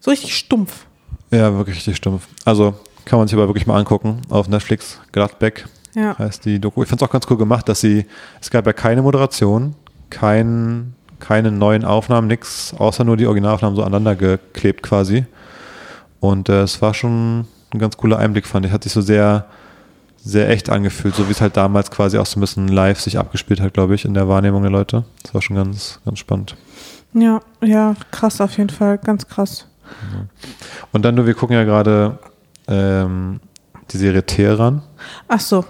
Speaker 1: So richtig stumpf.
Speaker 2: Ja, wirklich richtig stumpf. Also kann man sich aber wirklich mal angucken auf Netflix. Gladbeck
Speaker 1: Ja.
Speaker 2: heißt die Doku. Ich fand es auch ganz cool gemacht, dass sie, es gab ja keine Moderation, kein, keine neuen Aufnahmen, nix, außer nur die Originalaufnahmen so aneinander geklebt quasi. Und äh, es war schon ein ganz cooler Einblick, fand ich. Hat sich so sehr, sehr echt angefühlt, so wie es halt damals quasi auch so ein bisschen live sich abgespielt hat, glaube ich, in der Wahrnehmung der Leute. Das war schon ganz, ganz spannend.
Speaker 1: Ja, ja, krass auf jeden Fall, ganz krass.
Speaker 2: Und dann, du, wir gucken ja gerade ähm, die Serie Teheran.
Speaker 1: Ach so,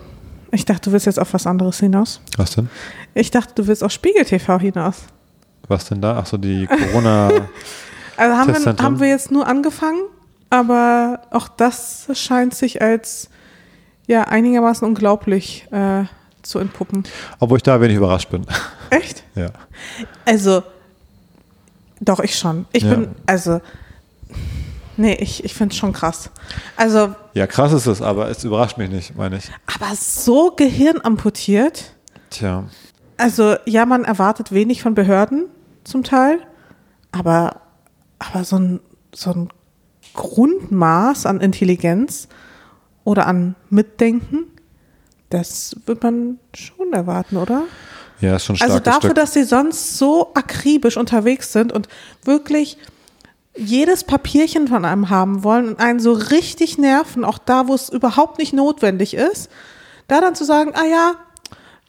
Speaker 1: ich dachte, du willst jetzt auf was anderes hinaus.
Speaker 2: Was denn?
Speaker 1: Ich dachte, du willst auf Spiegel TV hinaus.
Speaker 2: Was denn da? Ach so, die Corona.
Speaker 1: Also haben wir, haben wir jetzt nur angefangen, aber auch das scheint sich als ja einigermaßen unglaublich äh, zu entpuppen.
Speaker 2: Obwohl ich da wenig überrascht bin.
Speaker 1: Echt?
Speaker 2: ja.
Speaker 1: Also, doch, ich schon. Ich
Speaker 2: Ja.
Speaker 1: bin, also, nee, ich, ich finde es schon krass. Also,
Speaker 2: ja, krass ist es, aber es überrascht mich nicht, meine ich.
Speaker 1: aber so gehirnamputiert.
Speaker 2: Tja.
Speaker 1: Also, ja, man erwartet wenig von Behörden zum Teil, aber, aber so ein, so ein Grundmaß an Intelligenz oder an Mitdenken, das wird man schon erwarten, oder?
Speaker 2: Ja, ist schon ein starkes
Speaker 1: Also dafür,
Speaker 2: Stück.
Speaker 1: dass sie sonst so akribisch unterwegs sind und wirklich jedes Papierchen von einem haben wollen und einen so richtig nerven, auch da, wo es überhaupt nicht notwendig ist, da dann zu sagen, ah ja,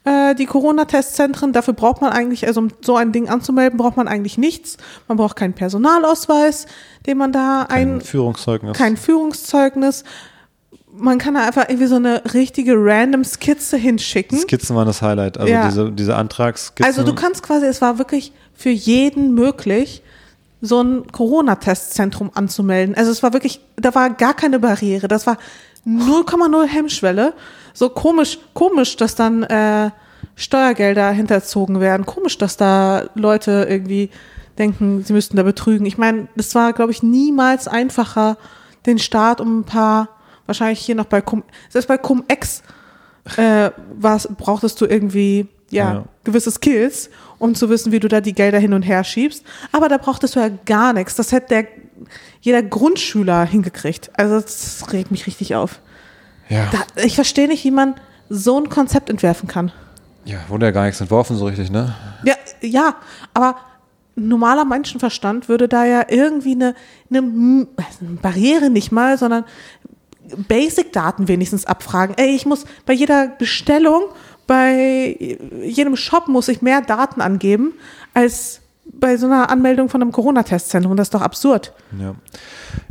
Speaker 1: äh, die Corona-Testzentren, dafür braucht man eigentlich, also um so ein Ding anzumelden, braucht man eigentlich nichts. Man braucht keinen Personalausweis, den man da ein,
Speaker 2: Kein Führungszeugnis.
Speaker 1: kein Führungszeugnis. Man kann da einfach irgendwie so eine richtige random Skizze hinschicken.
Speaker 2: Skizzen waren das Highlight. Also
Speaker 1: Ja.
Speaker 2: diese, diese Antragsskizzen.
Speaker 1: Also du kannst quasi, es war wirklich für jeden möglich, so ein Corona-Testzentrum anzumelden. Also es war wirklich, da war gar keine Barriere. Das war 0,0 Hemmschwelle. So komisch, komisch, dass dann äh, Steuergelder hinterzogen werden. Komisch, dass da Leute irgendwie denken, sie müssten da betrügen. Ich meine, es war, glaube ich, niemals einfacher, den Staat um ein paar, wahrscheinlich hier noch bei Cum, selbst bei Cum-Ex äh, was, brauchtest du irgendwie ja,
Speaker 2: Ja.
Speaker 1: gewisse Skills, um zu wissen, wie du da die Gelder hin und her schiebst. Aber da brauchtest du ja gar nichts. Das hätte der, jeder Grundschüler hingekriegt. Also das regt mich richtig auf.
Speaker 2: Ja.
Speaker 1: Da, ich verstehe nicht, wie man so ein Konzept entwerfen kann.
Speaker 2: Ja, wurde ja gar nichts entworfen so richtig, ne?
Speaker 1: Ja, ja, aber normaler Menschenverstand würde da ja irgendwie eine, eine Barriere nicht mal, sondern Basic-Daten wenigstens abfragen. Ey, ich muss bei jeder Bestellung, bei jedem Shop muss ich mehr Daten angeben als bei so einer Anmeldung von einem Corona-Testzentrum. Das ist doch absurd.
Speaker 2: Ja.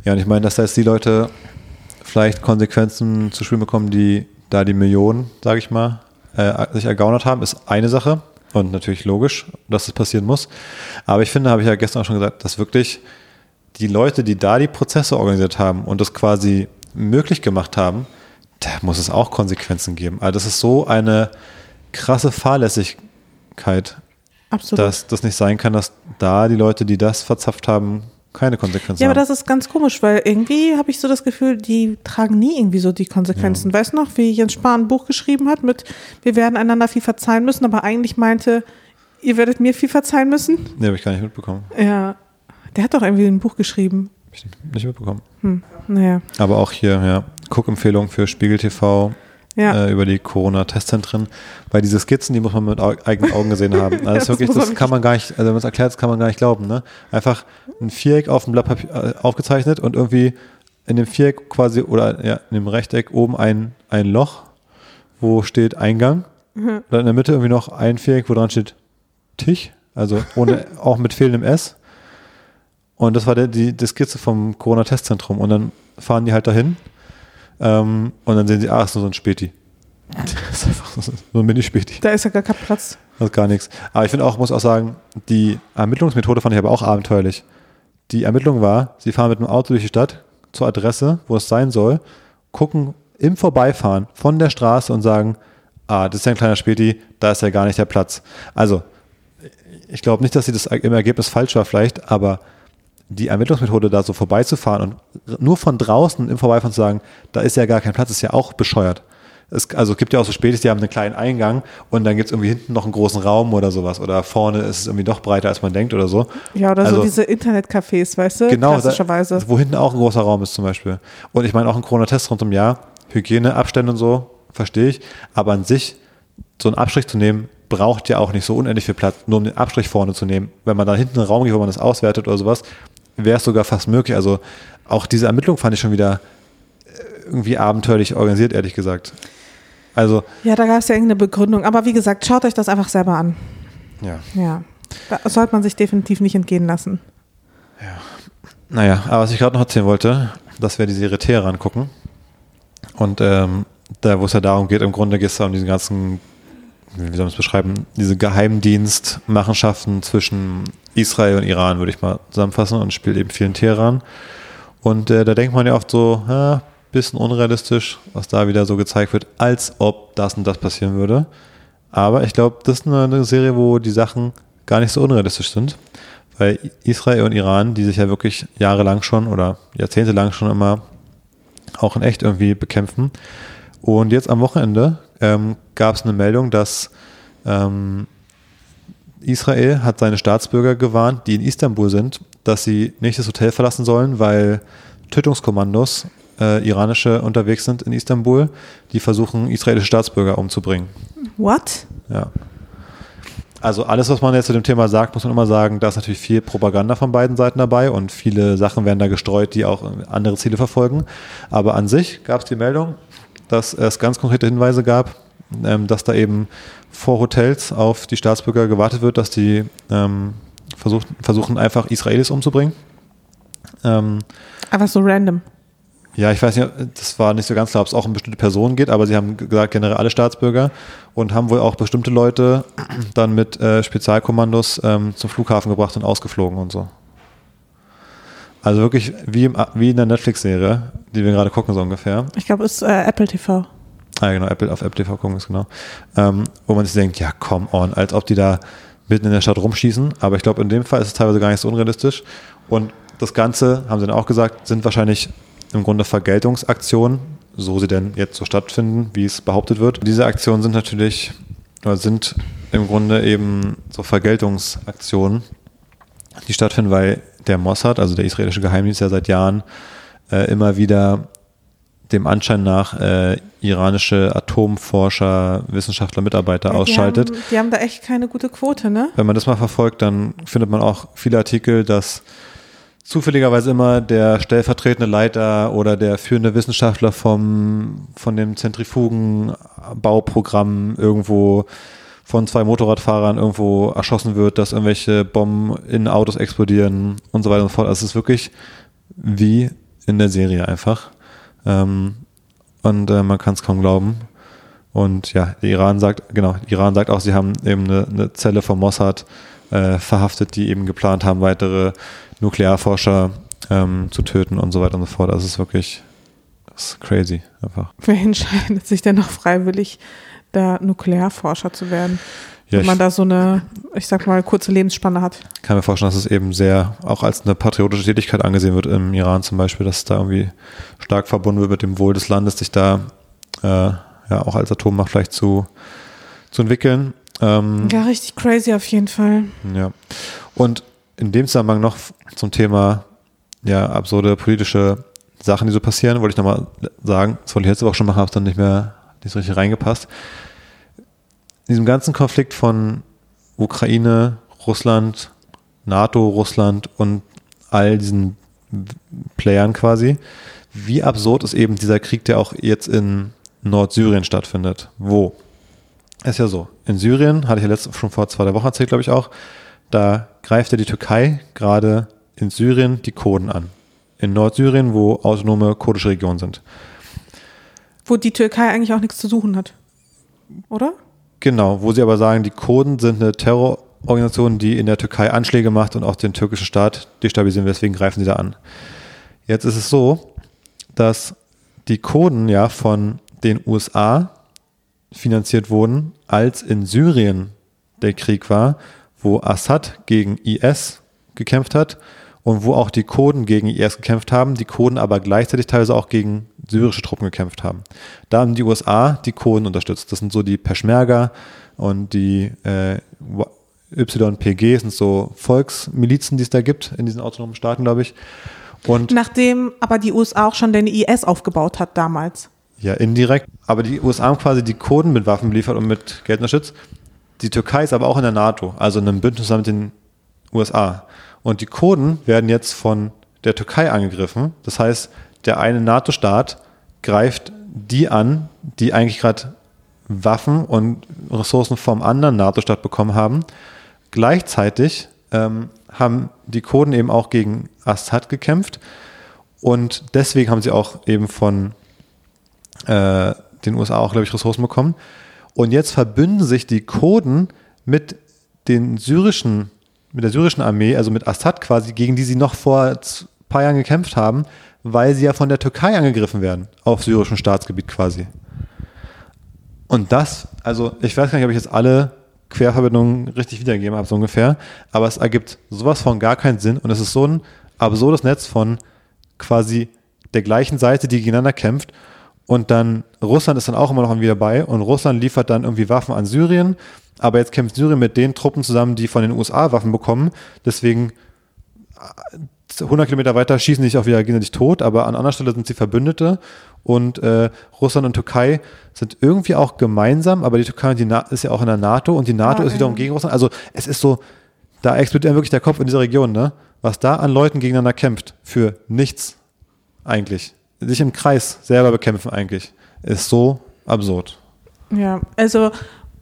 Speaker 2: Ja, und ich meine, dass da jetzt die Leute vielleicht Konsequenzen zu spüren bekommen, die da die Millionen, sage ich mal, äh, sich ergaunert haben, ist eine Sache. Und natürlich logisch, dass das passieren muss. Aber ich finde, habe ich ja gestern auch schon gesagt, dass wirklich die Leute, die da die Prozesse organisiert haben und das quasi möglich gemacht haben, da muss es auch Konsequenzen geben. Also das ist so eine krasse Fahrlässigkeit,
Speaker 1: Absolut.
Speaker 2: dass das nicht sein kann, dass da die Leute, die das verzapft haben, keine Konsequenzen
Speaker 1: Ja, aber
Speaker 2: haben.
Speaker 1: das ist ganz komisch, weil irgendwie habe ich so das Gefühl, die tragen nie irgendwie so die Konsequenzen. Weißt du noch, wie Jens Spahn ein Buch geschrieben hat mit Wir werden einander viel verzeihen müssen, aber eigentlich meinte, ihr werdet mir viel verzeihen müssen?
Speaker 2: Nee, habe ich gar nicht mitbekommen.
Speaker 1: Ja. Der hat doch irgendwie ein Buch geschrieben.
Speaker 2: Hab ich nicht mitbekommen.
Speaker 1: Naja.
Speaker 2: Aber auch hier, ja, Guckempfehlung für Spiegel TV
Speaker 1: Ja.
Speaker 2: äh, über die Corona-Testzentren. Weil diese Skizzen, die muss man mit eigenen Augen gesehen haben. Also das,
Speaker 1: Das
Speaker 2: ist wirklich, das kann man gar nicht, also wenn man es erklärt, das kann man gar nicht glauben. Ne? Einfach ein Viereck auf dem Blatt Papier äh, aufgezeichnet und irgendwie in dem Viereck quasi oder ja, in dem Rechteck oben ein, ein Loch, wo steht Eingang.
Speaker 1: Mhm.
Speaker 2: Dann in der Mitte irgendwie noch ein Viereck, wo dran steht Tisch, also ohne, auch mit fehlendem S. Und das war der, die, die Skizze vom Corona-Testzentrum. Und dann fahren die halt dahin ähm, und dann sehen sie, ah, ist nur so ein Späti. Das ist einfach so ein Mini-Späti.
Speaker 1: Da ist ja gar kein Platz.
Speaker 2: Das ist gar nichts. Aber ich finde auch, muss auch sagen, die Ermittlungsmethode fand ich aber auch abenteuerlich. Die Ermittlung war, sie fahren mit dem Auto durch die Stadt zur Adresse, wo es sein soll, gucken im Vorbeifahren von der Straße und sagen, ah, das ist ja ein kleiner Späti, da ist ja gar nicht der Platz. Also, ich glaube nicht, dass sie das im Ergebnis falsch war vielleicht, aber die Ermittlungsmethode da so vorbeizufahren und nur von draußen im Vorbeifahren zu sagen, da ist ja gar kein Platz, ist ja auch bescheuert. Es, also es gibt ja auch so Spätis, die haben einen kleinen Eingang und dann gibt es irgendwie hinten noch einen großen Raum oder sowas oder vorne ist es irgendwie doch breiter, als man denkt oder so.
Speaker 1: Ja, oder so
Speaker 2: Also-
Speaker 1: diese Internetcafés, weißt du?
Speaker 2: Genau,
Speaker 1: Klassischerweise.
Speaker 2: Da, wo hinten auch ein großer Raum ist zum Beispiel. Und ich meine auch ein Corona-Test rund um Jahr, Hygiene, Abstände und so, verstehe ich. Aber an sich, so einen Abstrich zu nehmen, braucht ja auch nicht so unendlich viel Platz, nur um den Abstrich vorne zu nehmen. Wenn man da hinten einen Raum gibt, wo man das auswertet oder sowas, wäre es sogar fast möglich. Also auch diese Ermittlung fand ich schon wieder äh, irgendwie abenteuerlich organisiert, ehrlich gesagt. Also,
Speaker 1: Ja, da gab es ja irgendeine Begründung. Aber wie gesagt, schaut euch das einfach selber an.
Speaker 2: ja.
Speaker 1: Ja. Da sollte man sich definitiv nicht entgehen lassen.
Speaker 2: Naja, aber was ich gerade noch erzählen wollte, dass wir die Serie Teheran gucken. Und ähm, da, wo es ja darum geht, im Grunde geht es um diesen ganzen, wie soll man es beschreiben, diese Geheimdienstmachenschaften zwischen Israel und Iran, würde ich mal zusammenfassen, und spielt eben viel in Teheran. Und äh, da denkt man ja oft so, ja, bisschen unrealistisch, was da wieder so gezeigt wird, als ob das und das passieren würde. Aber ich glaube, das ist eine, eine Serie, wo die Sachen gar nicht so unrealistisch sind. Weil Israel und Iran, die sich ja wirklich jahrelang schon oder jahrzehntelang schon immer auch in echt irgendwie bekämpfen. Und jetzt am Wochenende ähm, gab es eine Meldung, dass ähm, Israel hat seine Staatsbürger gewarnt, die in Istanbul sind, dass sie nicht das Hotel verlassen sollen, weil Tötungskommandos, äh, iranische, unterwegs sind in Istanbul, die versuchen, israelische Staatsbürger umzubringen.
Speaker 1: What?
Speaker 2: Ja. Also alles, was man jetzt zu dem Thema sagt, muss man immer sagen, da ist natürlich viel Propaganda von beiden Seiten dabei und viele Sachen werden da gestreut, die auch andere Ziele verfolgen. Aber an sich gab es die Meldung, dass es ganz konkrete Hinweise gab, ähm, dass da eben vor Hotels auf die Staatsbürger gewartet wird, dass die ähm, versucht, versuchen einfach Israelis umzubringen. Ähm,
Speaker 1: Einfach so random.
Speaker 2: ja, ich weiß nicht, das war nicht so ganz klar, ob es auch um bestimmte Personen geht, aber sie haben gesagt, generell alle Staatsbürger und haben wohl auch bestimmte Leute dann mit äh, Spezialkommandos ähm, zum Flughafen gebracht und ausgeflogen und so. Also wirklich wie, im, wie in der Netflix-Serie, die wir gerade gucken, so ungefähr.
Speaker 1: Ich glaube, es ist äh, Apple TV.
Speaker 2: Ah, genau, Apple auf Apple TV gucken ist genau. Ähm, wo man sich denkt, ja, come on, als ob die da mitten in der Stadt rumschießen. Aber ich glaube, in dem Fall ist es teilweise gar nicht so unrealistisch. Und das Ganze, haben sie dann auch gesagt, sind wahrscheinlich im Grunde Vergeltungsaktionen, so sie denn jetzt so stattfinden, wie es behauptet wird. Diese Aktionen sind natürlich, oder sind im Grunde eben so Vergeltungsaktionen, die stattfinden, weil der Mossad, also der israelische Geheimdienst, ja seit Jahren äh, immer wieder dem Anschein nach äh, iranische Atomforscher, Wissenschaftler, Mitarbeiter
Speaker 1: Ja, die
Speaker 2: ausschaltet.
Speaker 1: Haben, die haben da echt keine gute Quote, ne?
Speaker 2: Wenn man das mal verfolgt, dann findet man auch viele Artikel, dass zufälligerweise immer der stellvertretende Leiter oder der führende Wissenschaftler vom, von dem Zentrifugenbauprogramm irgendwo von zwei Motorradfahrern irgendwo erschossen wird, dass irgendwelche Bomben in Autos explodieren und so weiter und so fort. Also es ist wirklich wie in der Serie einfach. Ähm, und äh, man kann es kaum glauben. Und ja, der Iran sagt, genau, Iran sagt auch, sie haben eben eine, eine Zelle vom Mossad äh, verhaftet, die eben geplant haben, weitere Nuklearforscher ähm, zu töten und so weiter und so fort. Also es ist wirklich ist crazy einfach.
Speaker 1: Wer entscheidet sich denn noch freiwillig, da Nuklearforscher zu werden?
Speaker 2: Ja,
Speaker 1: wenn man da so eine, ich sag mal, kurze Lebensspanne hat.
Speaker 2: kann mir vorstellen, dass es eben sehr auch als eine patriotische Tätigkeit angesehen wird im Iran zum Beispiel, dass es da irgendwie stark verbunden wird mit dem Wohl des Landes, sich da äh, ja auch als Atommacht vielleicht zu, zu entwickeln. Ähm,
Speaker 1: Ja, richtig crazy auf jeden Fall.
Speaker 2: Ja. Und in dem Zusammenhang noch zum Thema ja, absurde politische Sachen, die so passieren, wollte ich nochmal sagen, das wollte ich letzte Woche schon machen, habe es dann nicht mehr nicht so richtig reingepasst. In diesem ganzen Konflikt von Ukraine, Russland, NATO, Russland und all diesen Playern quasi, wie absurd ist eben dieser Krieg, der auch jetzt in Nordsyrien stattfindet. Wo? Ist ja so. In Syrien, hatte ich ja letzte, schon vor zwei, drei Wochen erzählt, glaube ich auch, da greift ja die Türkei gerade in Syrien die Kurden an. In Nordsyrien, wo autonome kurdische Regionen sind.
Speaker 1: Wo die Türkei eigentlich auch nichts zu suchen hat. Oder?
Speaker 2: Genau, wo sie aber sagen, die Kurden sind eine Terrororganisation, die in der Türkei Anschläge macht und auch den türkischen Staat destabilisieren, deswegen greifen sie da an. Jetzt ist es so, dass die Kurden ja von den USA finanziert wurden, als in Syrien der Krieg war, wo Assad gegen IS gekämpft hat und wo auch die Kurden gegen IS gekämpft haben, die Kurden aber gleichzeitig teilweise auch gegen syrische Truppen gekämpft haben. Da haben die USA die Kurden unterstützt. Das sind so die Peschmerga und die äh, YPG, sind so Volksmilizen, die es da gibt in diesen autonomen Staaten, glaube ich. Und
Speaker 1: Nachdem aber die USA auch schon den IS aufgebaut hat damals.
Speaker 2: Ja, indirekt. Aber die USA haben quasi die Kurden mit Waffen beliefert und mit Geld unterstützt. Die Türkei ist aber auch in der NATO, also in einem Bündnis mit den USA. Und die Kurden werden jetzt von der Türkei angegriffen. Das heißt, der eine NATO-Staat greift die an, die eigentlich gerade Waffen und Ressourcen vom anderen NATO-Staat bekommen haben. Gleichzeitig ähm, haben die Kurden eben auch gegen Assad gekämpft und deswegen haben sie auch eben von äh, den USA auch, glaube ich, Ressourcen bekommen. Und jetzt verbünden sich die Kurden mit den syrischen, mit der syrischen Armee, also mit Assad quasi, gegen die sie noch vor ein paar Jahren gekämpft haben, weil sie ja von der Türkei angegriffen werden, auf syrischem Staatsgebiet quasi. Und das, also ich weiß gar nicht, ob ich jetzt alle Querverbindungen richtig wiedergegeben habe, so ungefähr, aber es ergibt sowas von gar keinen Sinn und es ist so ein absurdes Netz von quasi der gleichen Seite, die gegeneinander kämpft und dann Russland ist dann auch immer noch wieder bei und Russland liefert dann irgendwie Waffen an Syrien, aber jetzt kämpft Syrien mit den Truppen zusammen, die von den USA Waffen bekommen, deswegen 100 Kilometer weiter schießen sich auch wieder gegenseitig tot, aber an anderer Stelle sind sie Verbündete und äh, Russland und Türkei sind irgendwie auch gemeinsam, aber die Türkei die ist ja auch in der NATO und die NATO
Speaker 1: Ah,
Speaker 2: ist wiederum
Speaker 1: ja.
Speaker 2: gegen Russland. Also es ist so, da explodiert wirklich der Kopf in dieser Region, ne? Was da an Leuten gegeneinander kämpft, für nichts eigentlich. Sich im Kreis selber bekämpfen eigentlich, ist so absurd.
Speaker 1: Ja, also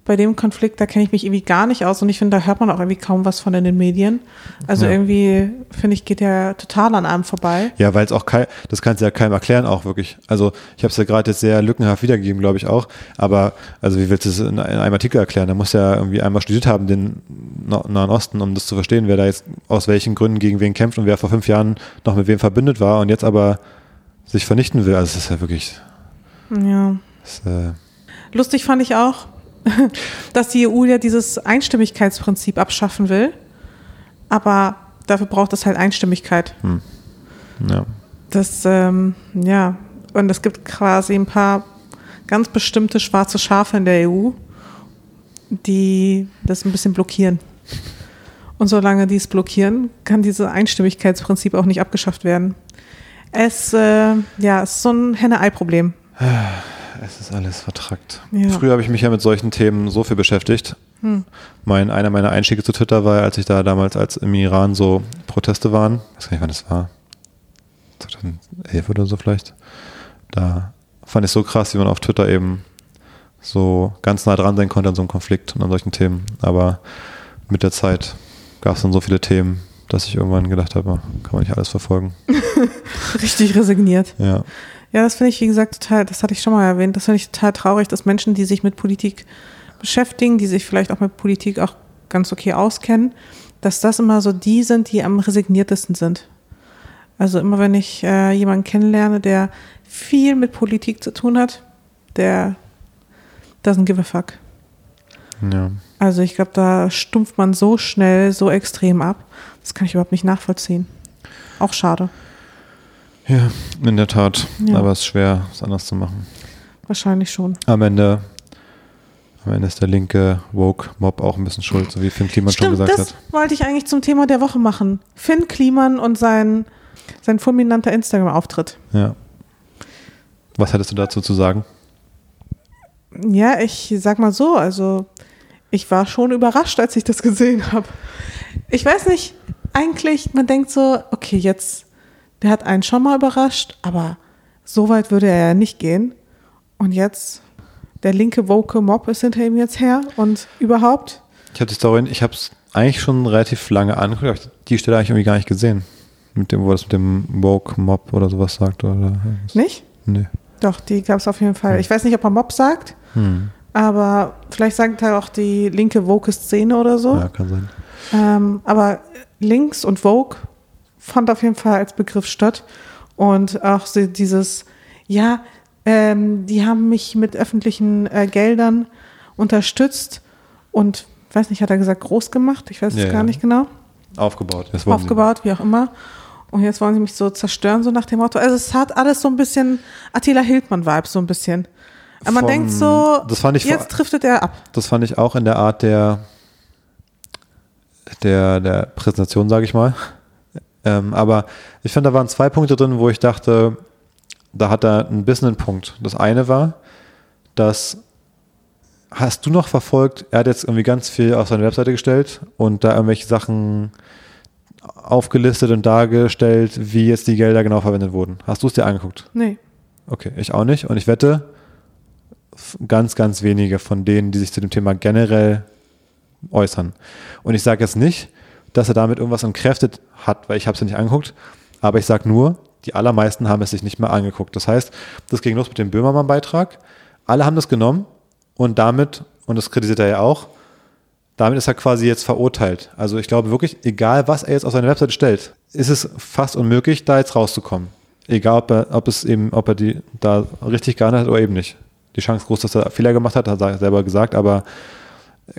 Speaker 1: bei dem Konflikt, da kenne ich mich irgendwie gar nicht aus und ich finde, da hört man auch irgendwie kaum was von in den Medien. Also
Speaker 2: Ja.
Speaker 1: irgendwie, finde ich, geht der total an einem vorbei.
Speaker 2: Ja, weil es auch kein, das kannst du ja keinem erklären auch wirklich. Also ich habe es ja gerade jetzt sehr lückenhaft wiedergegeben, glaube ich auch. Aber also wie willst du es in, in einem Artikel erklären? Da muss ja irgendwie einmal studiert haben, den Na- Nahen Osten, um das zu verstehen, wer da jetzt aus welchen Gründen gegen wen kämpft und wer vor fünf Jahren noch mit wem verbündet war und jetzt aber sich vernichten will. Also das ist ja wirklich.
Speaker 1: Ja.
Speaker 2: Das, äh,
Speaker 1: Lustig fand ich auch, dass die EU ja dieses Einstimmigkeitsprinzip abschaffen will. Aber dafür braucht es halt Einstimmigkeit.
Speaker 2: ja.
Speaker 1: Das, ähm, ja, und es gibt quasi ein paar ganz bestimmte schwarze Schafe in der EU, die das ein bisschen blockieren. Und solange die es blockieren, kann dieses Einstimmigkeitsprinzip auch nicht abgeschafft werden. Es, äh, ja, es ist so ein Henne-Ei-Problem.
Speaker 2: Es ist alles vertrackt.
Speaker 1: Ja.
Speaker 2: Früher habe ich mich ja mit solchen Themen so viel beschäftigt. Mein, einer meiner Einstiege zu Twitter war, als ich da damals, als im Iran so Proteste waren, ich weiß gar nicht, wann das war, 2011 oder so vielleicht, da fand ich so krass, wie man auf Twitter eben so ganz nah dran sein konnte an so einem Konflikt und an solchen Themen. Aber mit der Zeit gab es dann so viele Themen, dass ich irgendwann gedacht habe, kann man nicht alles verfolgen.
Speaker 1: Richtig resigniert.
Speaker 2: Ja.
Speaker 1: Ja, das finde ich, wie gesagt, total, das hatte ich schon mal erwähnt, das finde ich total traurig, dass Menschen, die sich mit Politik beschäftigen, die sich vielleicht auch mit Politik auch ganz okay auskennen, dass das immer so die sind, die am resigniertesten sind. Also immer wenn ich äh, jemanden kennenlerne, der viel mit Politik zu tun hat, der doesn't give a fuck.
Speaker 2: ja.
Speaker 1: Also ich glaube, da stumpft man so schnell, so extrem ab. Das kann ich überhaupt nicht nachvollziehen. Auch schade.
Speaker 2: Ja, in der Tat.
Speaker 1: Ja.
Speaker 2: Aber es ist schwer, es anders zu machen.
Speaker 1: Wahrscheinlich schon.
Speaker 2: Am Ende, am Ende ist der linke Woke-Mob auch ein bisschen schuld, so wie Finn Kliman schon gesagt
Speaker 1: das
Speaker 2: hat.
Speaker 1: wollte ich eigentlich zum Thema der Woche machen. Finn Kliman und sein, sein fulminanter Instagram-Auftritt.
Speaker 2: Ja. Was hättest du dazu zu sagen?
Speaker 1: Ja, ich sag mal so, also ich war schon überrascht, als ich das gesehen habe. Ich weiß nicht, eigentlich, man denkt so, okay, jetzt, der hat einen schon mal überrascht, aber so weit würde er ja nicht gehen. Und jetzt, der linke woke Mob ist hinter ihm jetzt her und überhaupt.
Speaker 2: Ich habe die Story, ich habe es eigentlich schon relativ lange angeguckt, aber ich- die Stelle eigentlich irgendwie gar nicht gesehen. Mit dem, wo das mit dem Woke-Mob oder sowas sagt. Oder.
Speaker 1: Nicht?
Speaker 2: Nee.
Speaker 1: Doch, die gab es auf jeden Fall. Ich weiß nicht, ob er Mob sagt,
Speaker 2: Hm.
Speaker 1: aber vielleicht sagt er auch die linke woke Szene oder so.
Speaker 2: Ja, kann sein.
Speaker 1: Ähm, aber links und Vogue fand auf jeden Fall als Begriff statt. Und auch so dieses, ja, ähm, die haben mich mit öffentlichen äh, Geldern unterstützt und, weiß nicht, hat er gesagt, groß gemacht? Ich weiß es
Speaker 2: Ja,
Speaker 1: gar
Speaker 2: ja.
Speaker 1: nicht genau.
Speaker 2: Aufgebaut.
Speaker 1: Aufgebaut, wie auch immer. Und jetzt wollen sie mich so zerstören, so nach dem Motto. Also es hat alles so ein bisschen Attila Hildmann-Vibes, so ein bisschen. Aber man
Speaker 2: Vom-
Speaker 1: denkt so,
Speaker 2: ich
Speaker 1: jetzt driftet er ab.
Speaker 2: Das fand ich auch in der Art der, der, der Präsentation, sage ich mal. Ähm, aber ich finde, da waren zwei Punkte drin, wo ich dachte, da hat er ein bisschen einen Punkt. Das eine war, dass hast du noch verfolgt, er hat jetzt irgendwie ganz viel auf seine Webseite gestellt und da irgendwelche Sachen aufgelistet und dargestellt, wie jetzt die Gelder genau verwendet wurden. Hast du es dir angeguckt?
Speaker 1: Nee.
Speaker 2: Okay, ich auch nicht. Und ich wette, ganz, ganz wenige von denen, die sich zu dem Thema generell äußern. Und ich sage jetzt nicht, dass er damit irgendwas entkräftet hat, weil ich habe es ja nicht angeguckt, aber ich sage nur, die allermeisten haben es sich nicht mehr angeguckt. Das heißt, das ging los mit dem Böhmermann-Beitrag. Alle haben das genommen und damit, und das kritisiert er ja auch, damit ist er quasi jetzt verurteilt. Also ich glaube wirklich, egal was er jetzt auf seine Webseite stellt, ist es fast unmöglich, da jetzt rauszukommen. Egal, ob er, ob es eben, ob er die da richtig gehandelt hat oder eben nicht. Die Chance groß, dass er Fehler gemacht hat, hat er selber gesagt, aber er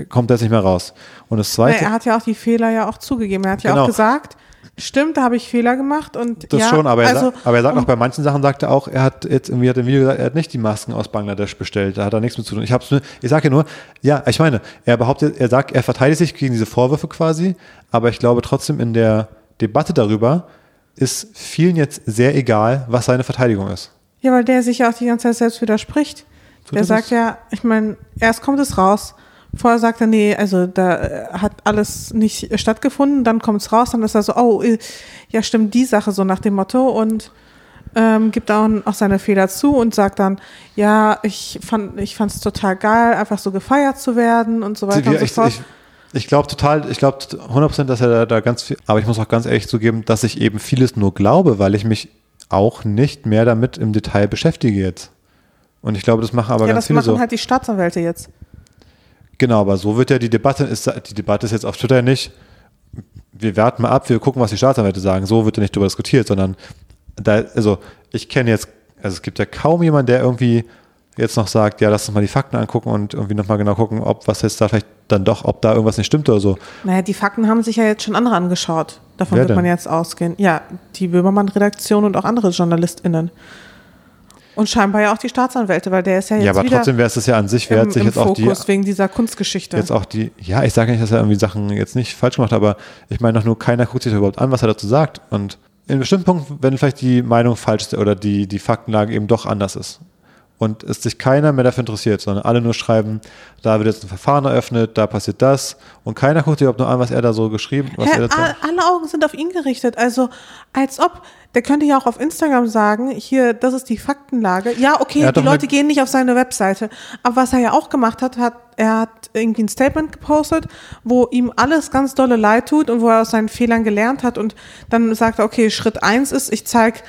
Speaker 2: kommt jetzt nicht mehr raus. Und das zweite,
Speaker 1: er hat ja auch die Fehler ja auch zugegeben. Er hat ja
Speaker 2: Genau.
Speaker 1: auch gesagt, stimmt, da habe ich Fehler gemacht und
Speaker 2: das
Speaker 1: ja,
Speaker 2: schon, aber er,
Speaker 1: also,
Speaker 2: sagt, aber er sagt auch bei manchen Sachen, sagt er auch, er hat jetzt irgendwie hat im Video gesagt, er hat nicht die Masken aus Bangladesch bestellt, da hat er nichts mit zu tun. Ich hab's nur, ich sage ja nur, ja, ich meine, er behauptet, er sagt, er verteidigt sich gegen diese Vorwürfe quasi, aber ich glaube trotzdem in der Debatte darüber ist vielen jetzt sehr egal, was seine Verteidigung ist.
Speaker 1: Ja, weil der sich ja auch die ganze Zeit selbst widerspricht.
Speaker 2: Tut
Speaker 1: der
Speaker 2: er
Speaker 1: sagt
Speaker 2: das?
Speaker 1: ja, ich meine, erst kommt es raus. Vorher sagt er, nee, also da äh, hat alles nicht stattgefunden. Dann kommt es raus, dann ist er so, oh, äh, ja, stimmt die Sache so nach dem Motto und ähm, gibt dann auch seine Fehler zu und sagt dann, ja, ich fand ich total geil, einfach so gefeiert zu werden und so weiter
Speaker 2: Wir-
Speaker 1: und so
Speaker 2: ich
Speaker 1: fort.
Speaker 2: ich, ich glaube total, ich glaube 100%, dass er da, da ganz viel, aber ich muss auch ganz ehrlich zugeben, dass ich eben vieles nur glaube, weil ich mich auch nicht mehr damit im Detail beschäftige jetzt. Und ich glaube, das machen aber
Speaker 1: ja,
Speaker 2: ganz
Speaker 1: das
Speaker 2: viele
Speaker 1: machen
Speaker 2: so.
Speaker 1: halt die Staatsanwälte jetzt.
Speaker 2: Genau, aber so wird ja die Debatte, ist, die Debatte ist jetzt auf Twitter nicht, wir warten mal ab, wir gucken, was die Staatsanwälte sagen. So wird ja nicht darüber diskutiert, sondern da, also ich kenne jetzt, also es gibt ja kaum jemanden, der irgendwie jetzt noch sagt, ja, lass uns mal die Fakten angucken und irgendwie nochmal genau gucken, ob was jetzt da vielleicht dann doch, ob da irgendwas nicht stimmt oder so.
Speaker 1: Naja, die Fakten haben sich ja jetzt schon andere angeschaut. Davon
Speaker 2: Wer
Speaker 1: wird man
Speaker 2: denn?
Speaker 1: jetzt ausgehen. Ja, die Böhmermann-Redaktion und auch andere JournalistInnen. Und scheinbar ja auch die Staatsanwälte, weil der ist ja jetzt
Speaker 2: ja, aber
Speaker 1: wieder
Speaker 2: trotzdem wäre es das ja an sich
Speaker 1: im,
Speaker 2: wert, sich jetzt auch die,
Speaker 1: Fokus wegen dieser Kunstgeschichte.
Speaker 2: jetzt auch die, ja, ich sage nicht, dass er irgendwie Sachen jetzt nicht falsch gemacht hat, aber ich meine doch nur, keiner guckt sich überhaupt an, was er dazu sagt. Und in bestimmten Punkten, wenn vielleicht die Meinung falsch ist oder die, die Faktenlage eben doch anders ist und es sich keiner mehr dafür interessiert, sondern alle nur schreiben, da wird jetzt ein Verfahren eröffnet, da passiert das und keiner guckt sich überhaupt nur an, was er da so geschrieben
Speaker 1: all- alle Augen sind auf ihn gerichtet. Also, als ob, der könnte ja auch auf Instagram sagen, hier, das ist die Faktenlage. Ja, okay, die Leute gehen nicht auf seine Webseite. Aber was er ja auch gemacht hat, hat, er hat irgendwie ein Statement gepostet, wo ihm alles ganz dolle leid tut und wo er aus seinen Fehlern gelernt hat und dann sagt er, okay, Schritt eins ist, ich zeige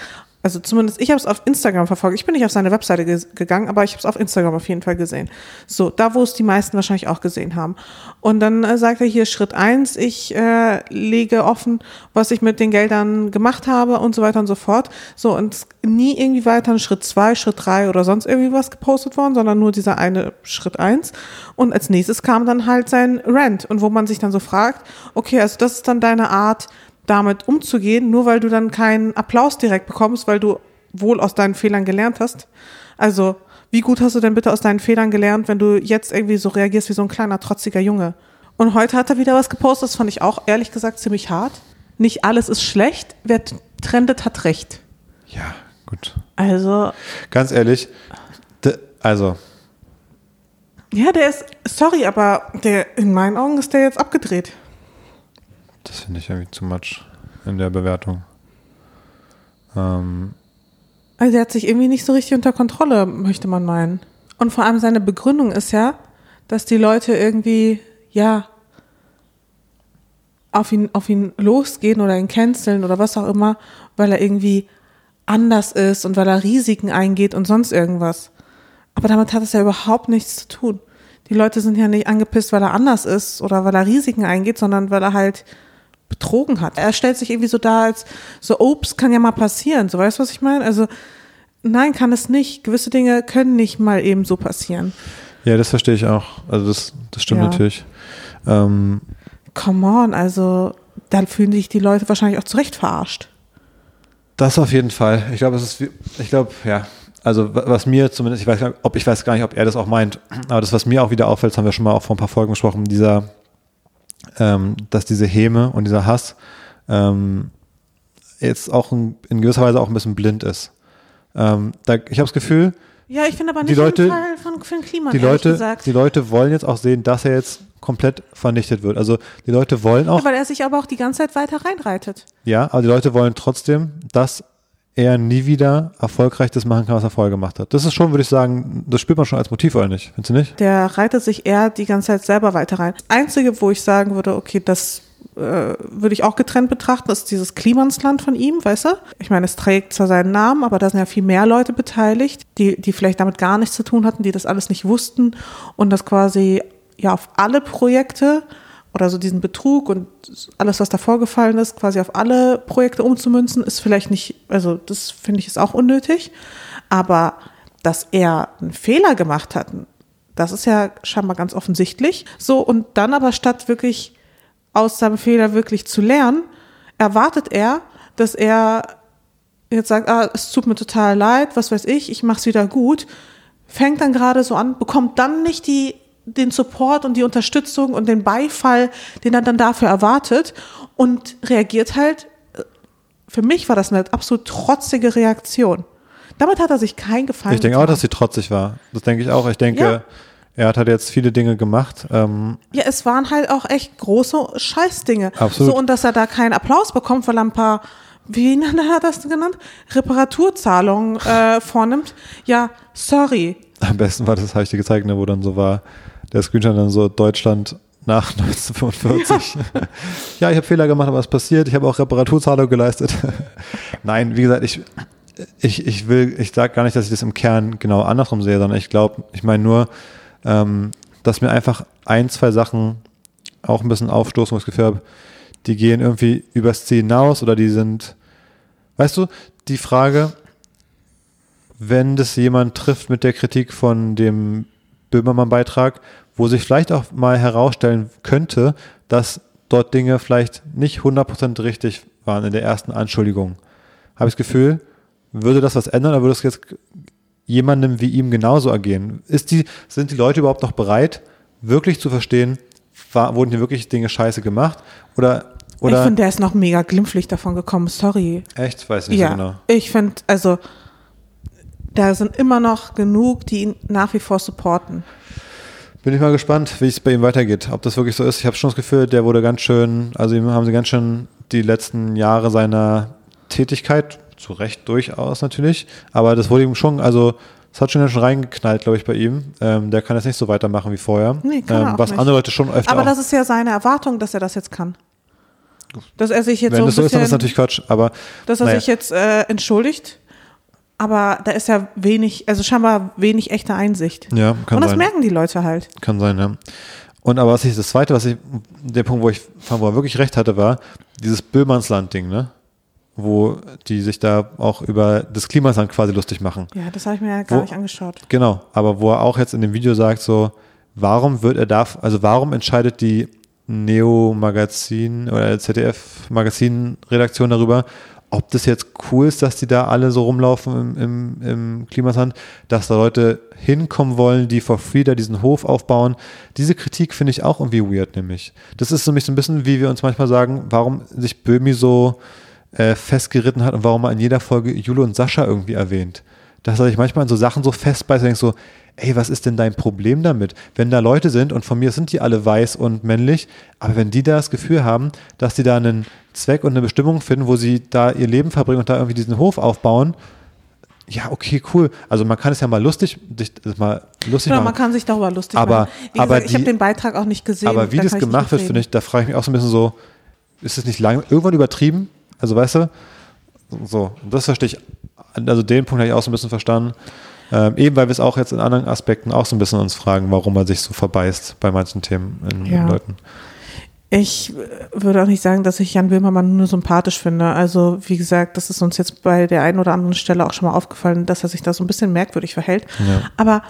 Speaker 1: also zumindest ich habe es auf Instagram verfolgt. Ich bin nicht auf seine Webseite ge gegangen, aber ich habe es auf Instagram auf jeden Fall gesehen. So, da wo es die meisten wahrscheinlich auch gesehen haben. Und dann äh, sagt er hier Schritt eins: ich äh, lege offen, was ich mit den Geldern gemacht habe und so weiter und so fort. So, und nie irgendwie weiter ein Schritt zwei, Schritt drei oder sonst irgendwie was gepostet worden, sondern nur dieser eine Schritt eins. Und als nächstes kam dann halt sein Rant und wo man sich dann so fragt, okay, also das ist dann deine Art, damit umzugehen, nur weil du dann keinen Applaus direkt bekommst, weil du wohl aus deinen Fehlern gelernt hast. Also, wie gut hast du denn bitte aus deinen Fehlern gelernt, wenn du jetzt irgendwie so reagierst wie so ein kleiner, trotziger Junge? Und heute hat er wieder was gepostet, das fand ich auch ehrlich gesagt ziemlich hart. Nicht alles ist schlecht, wer trendet, hat recht.
Speaker 2: Ja, gut.
Speaker 1: Also,
Speaker 2: Ganz ehrlich, also,
Speaker 1: ja, der ist, sorry, aber der, in meinen Augen ist der jetzt abgedreht.
Speaker 2: Das finde ich irgendwie zu much in der Bewertung. Ähm,
Speaker 1: Also er hat sich irgendwie nicht so richtig unter Kontrolle, möchte man meinen. Und vor allem seine Begründung ist ja, dass die Leute irgendwie, ja, auf ihn, auf ihn losgehen oder ihn canceln oder was auch immer, weil er irgendwie anders ist und weil er Risiken eingeht und sonst irgendwas. Aber damit hat es ja überhaupt nichts zu tun. Die Leute sind ja nicht angepisst, weil er anders ist oder weil er Risiken eingeht, sondern weil er halt betrogen hat. Er stellt sich irgendwie so dar, als so, Obst kann ja mal passieren. So, weißt du, was ich meine? Also, nein, kann es nicht. Gewisse Dinge können nicht mal eben so passieren.
Speaker 2: ja, das verstehe ich auch. Also das, das stimmt
Speaker 1: Ja.
Speaker 2: natürlich. Ähm,
Speaker 1: Come on, also, dann fühlen sich die Leute wahrscheinlich auch zurecht verarscht.
Speaker 2: Das auf jeden Fall. Ich glaube, es ist, wie- ich glaube, ja. Also wa- was mir zumindest, ich weiß, ob ich weiß gar nicht, ob er das auch meint, aber das, was mir auch wieder auffällt, das haben wir schon mal auch vor ein paar Folgen besprochen, dieser, ähm, dass diese Häme und dieser Hass ähm, jetzt auch ein, in gewisser Weise auch ein bisschen blind ist. Ähm, da, ich habe das Gefühl,
Speaker 1: Ja, ich finde aber
Speaker 2: Die
Speaker 1: nicht
Speaker 2: Leute-
Speaker 1: im Fall von Finn Kliman,
Speaker 2: die
Speaker 1: ehrlich
Speaker 2: Leute,
Speaker 1: gesagt.
Speaker 2: die Leute wollen jetzt auch sehen, dass er jetzt komplett vernichtet wird. Also die Leute wollen auch,
Speaker 1: Ja, weil er sich aber auch die ganze Zeit weiter reinreitet.
Speaker 2: ja, aber die Leute wollen trotzdem, dass er nie wieder erfolgreich das machen kann, was er vorher gemacht hat. Das ist schon, würde ich sagen, das spürt man schon als Motiv, oder nicht? Findest du nicht?
Speaker 1: Der reitet sich eher die ganze Zeit selber weiter rein. Das Einzige, wo ich sagen würde, okay, das äh, würde ich auch getrennt betrachten, ist dieses Klimansland von ihm, weißt du? Ich meine, es trägt zwar seinen Namen, aber da sind ja viel mehr Leute beteiligt, die, die vielleicht damit gar nichts zu tun hatten, die das alles nicht wussten und das quasi ja auf alle Projekte oder so diesen Betrug und alles, was da vorgefallen ist, quasi auf alle Projekte umzumünzen, ist vielleicht nicht, also das finde ich ist auch unnötig. Aber dass er einen Fehler gemacht hat, das ist ja scheinbar ganz offensichtlich. So, und dann aber statt wirklich aus seinem Fehler wirklich zu lernen, erwartet er, dass er jetzt sagt, ah, es tut mir total leid, was weiß ich, ich mach's wieder gut, fängt dann gerade so an, bekommt dann nicht die, den Support und die Unterstützung und den Beifall, den er dann dafür erwartet und reagiert halt, äh, für mich war das eine absolut trotzige Reaktion. Damit hat er sich keinen Gefallen
Speaker 2: Ich denke auch, dass sie trotzig war. Das denke ich auch. Ich denke,
Speaker 1: Ja.
Speaker 2: er hat halt jetzt viele Dinge gemacht. Ähm,
Speaker 1: Ja, es waren halt auch echt große Scheißdinge.
Speaker 2: Absolut.
Speaker 1: So, und dass er da keinen Applaus bekommt, weil er ein paar, wie hat er das genannt? Reparaturzahlungen äh, vornimmt. Ja, sorry.
Speaker 2: am besten war das, habe ich dir gezeigt, ne, wo dann so war, der Screenshot dann so Deutschland nach 1945. Ja, ich habe Fehler gemacht, aber es passiert. Ich habe auch Reparaturzahlung geleistet. Nein, wie gesagt, ich, ich, ich will, ich sage gar nicht, dass ich das im Kern genau andersrum sehe, sondern ich glaube, ich meine nur, ähm, dass mir einfach ein, zwei Sachen auch ein bisschen aufstoßen, wo ich das Gefühl habe, die gehen irgendwie übers Ziel hinaus oder die sind, weißt du, die Frage, wenn das jemand trifft mit der Kritik von dem Böhmermann-Beitrag, wo sich vielleicht auch mal herausstellen könnte, dass dort Dinge vielleicht nicht 100% richtig waren in der ersten Anschuldigung. Habe ich das Gefühl, würde das was ändern oder würde es jetzt jemandem wie ihm genauso ergehen? Ist die, sind die Leute überhaupt noch bereit, wirklich zu verstehen, war, wurden hier wirklich Dinge scheiße gemacht? Oder Oder
Speaker 1: ich finde, der ist noch mega glimpflich davon gekommen. Sorry.
Speaker 2: echt? Weiß nicht
Speaker 1: ja,
Speaker 2: so genau.
Speaker 1: ich finde, also da sind immer noch genug, die ihn nach wie vor supporten.
Speaker 2: Bin ich mal gespannt, wie es bei ihm weitergeht. Ob das wirklich so ist. Ich habe schon das Gefühl, der wurde ganz schön, also ihm haben sie ganz schön die letzten Jahre seiner Tätigkeit, zu Recht durchaus natürlich, aber das wurde ihm schon, also es hat schon ganz schön reingeknallt, glaube ich, bei ihm. Ähm, der kann jetzt nicht so weitermachen wie vorher.
Speaker 1: Nee, kann
Speaker 2: ähm, was
Speaker 1: nicht.
Speaker 2: andere Leute schon öfter
Speaker 1: Aber das ist ja seine Erwartung, dass er das jetzt kann. Dass er sich jetzt
Speaker 2: wenn
Speaker 1: so ein
Speaker 2: das so ist, dann ist
Speaker 1: bisschen,
Speaker 2: natürlich Quatsch, aber
Speaker 1: dass er
Speaker 2: naja.
Speaker 1: sich jetzt äh, entschuldigt. Aber da ist ja wenig, also scheinbar wenig echte Einsicht.
Speaker 2: ja, kann
Speaker 1: Und das
Speaker 2: sein.
Speaker 1: merken die Leute halt.
Speaker 2: Kann sein, ja. Und aber was ich, das zweite, was ich, der Punkt, wo ich fand, wo er wirklich recht hatte, war dieses Böhmannsland-Ding, ne? Wo die sich da auch über das Klimasland quasi lustig machen.
Speaker 1: Ja, das habe ich mir ja gar
Speaker 2: Wo-
Speaker 1: nicht angeschaut.
Speaker 2: Genau, aber wo er auch jetzt in dem Video sagt, so, warum wird er da, also warum entscheidet die Neo-Magazin oder ZDF-Magazin-Redaktion darüber, ob das jetzt cool ist, dass die da alle so rumlaufen im, im, im Klimasland, dass da Leute hinkommen wollen, die for free da diesen Hof aufbauen. Diese Kritik finde ich auch irgendwie weird, nämlich. Das ist nämlich so ein bisschen, wie wir uns manchmal sagen, warum sich Böhmi so äh, festgeritten hat und warum er in jeder Folge Jule und Sascha irgendwie erwähnt. Dass er sich manchmal an so Sachen so festbeißt und denkt so, ey, was ist denn dein Problem damit? Wenn da Leute sind und von mir sind die alle weiß und männlich, aber wenn die da das Gefühl haben, dass die da einen Zweck und eine Bestimmung finden, wo sie da ihr Leben verbringen und da irgendwie diesen Hof aufbauen, ja, okay, cool. Also man kann es ja mal lustig, mal lustig
Speaker 1: Genau,
Speaker 2: machen.
Speaker 1: man kann sich darüber lustig
Speaker 2: Aber-
Speaker 1: machen. Wie
Speaker 2: aber
Speaker 1: gesagt, ich habe den Beitrag auch nicht gesehen.
Speaker 2: Aber wie
Speaker 1: da
Speaker 2: das gemacht wird, finde ich, da frage ich mich auch so ein bisschen so, ist das nicht lang, irgendwann übertrieben? Also weißt du, so, das verstehe ich, also den Punkt habe ich auch so ein bisschen verstanden. Ähm, eben weil wir es auch jetzt in anderen Aspekten auch so ein bisschen uns fragen, warum man sich so verbeißt bei manchen Themen in, in
Speaker 1: Ja.
Speaker 2: Leuten.
Speaker 1: Ich würde auch nicht sagen, dass ich Jan Böhmermann nur sympathisch finde. Also, wie gesagt, das ist uns jetzt bei der einen oder anderen Stelle auch schon mal aufgefallen, dass er sich da so ein bisschen merkwürdig verhält.
Speaker 2: Ja.
Speaker 1: Aber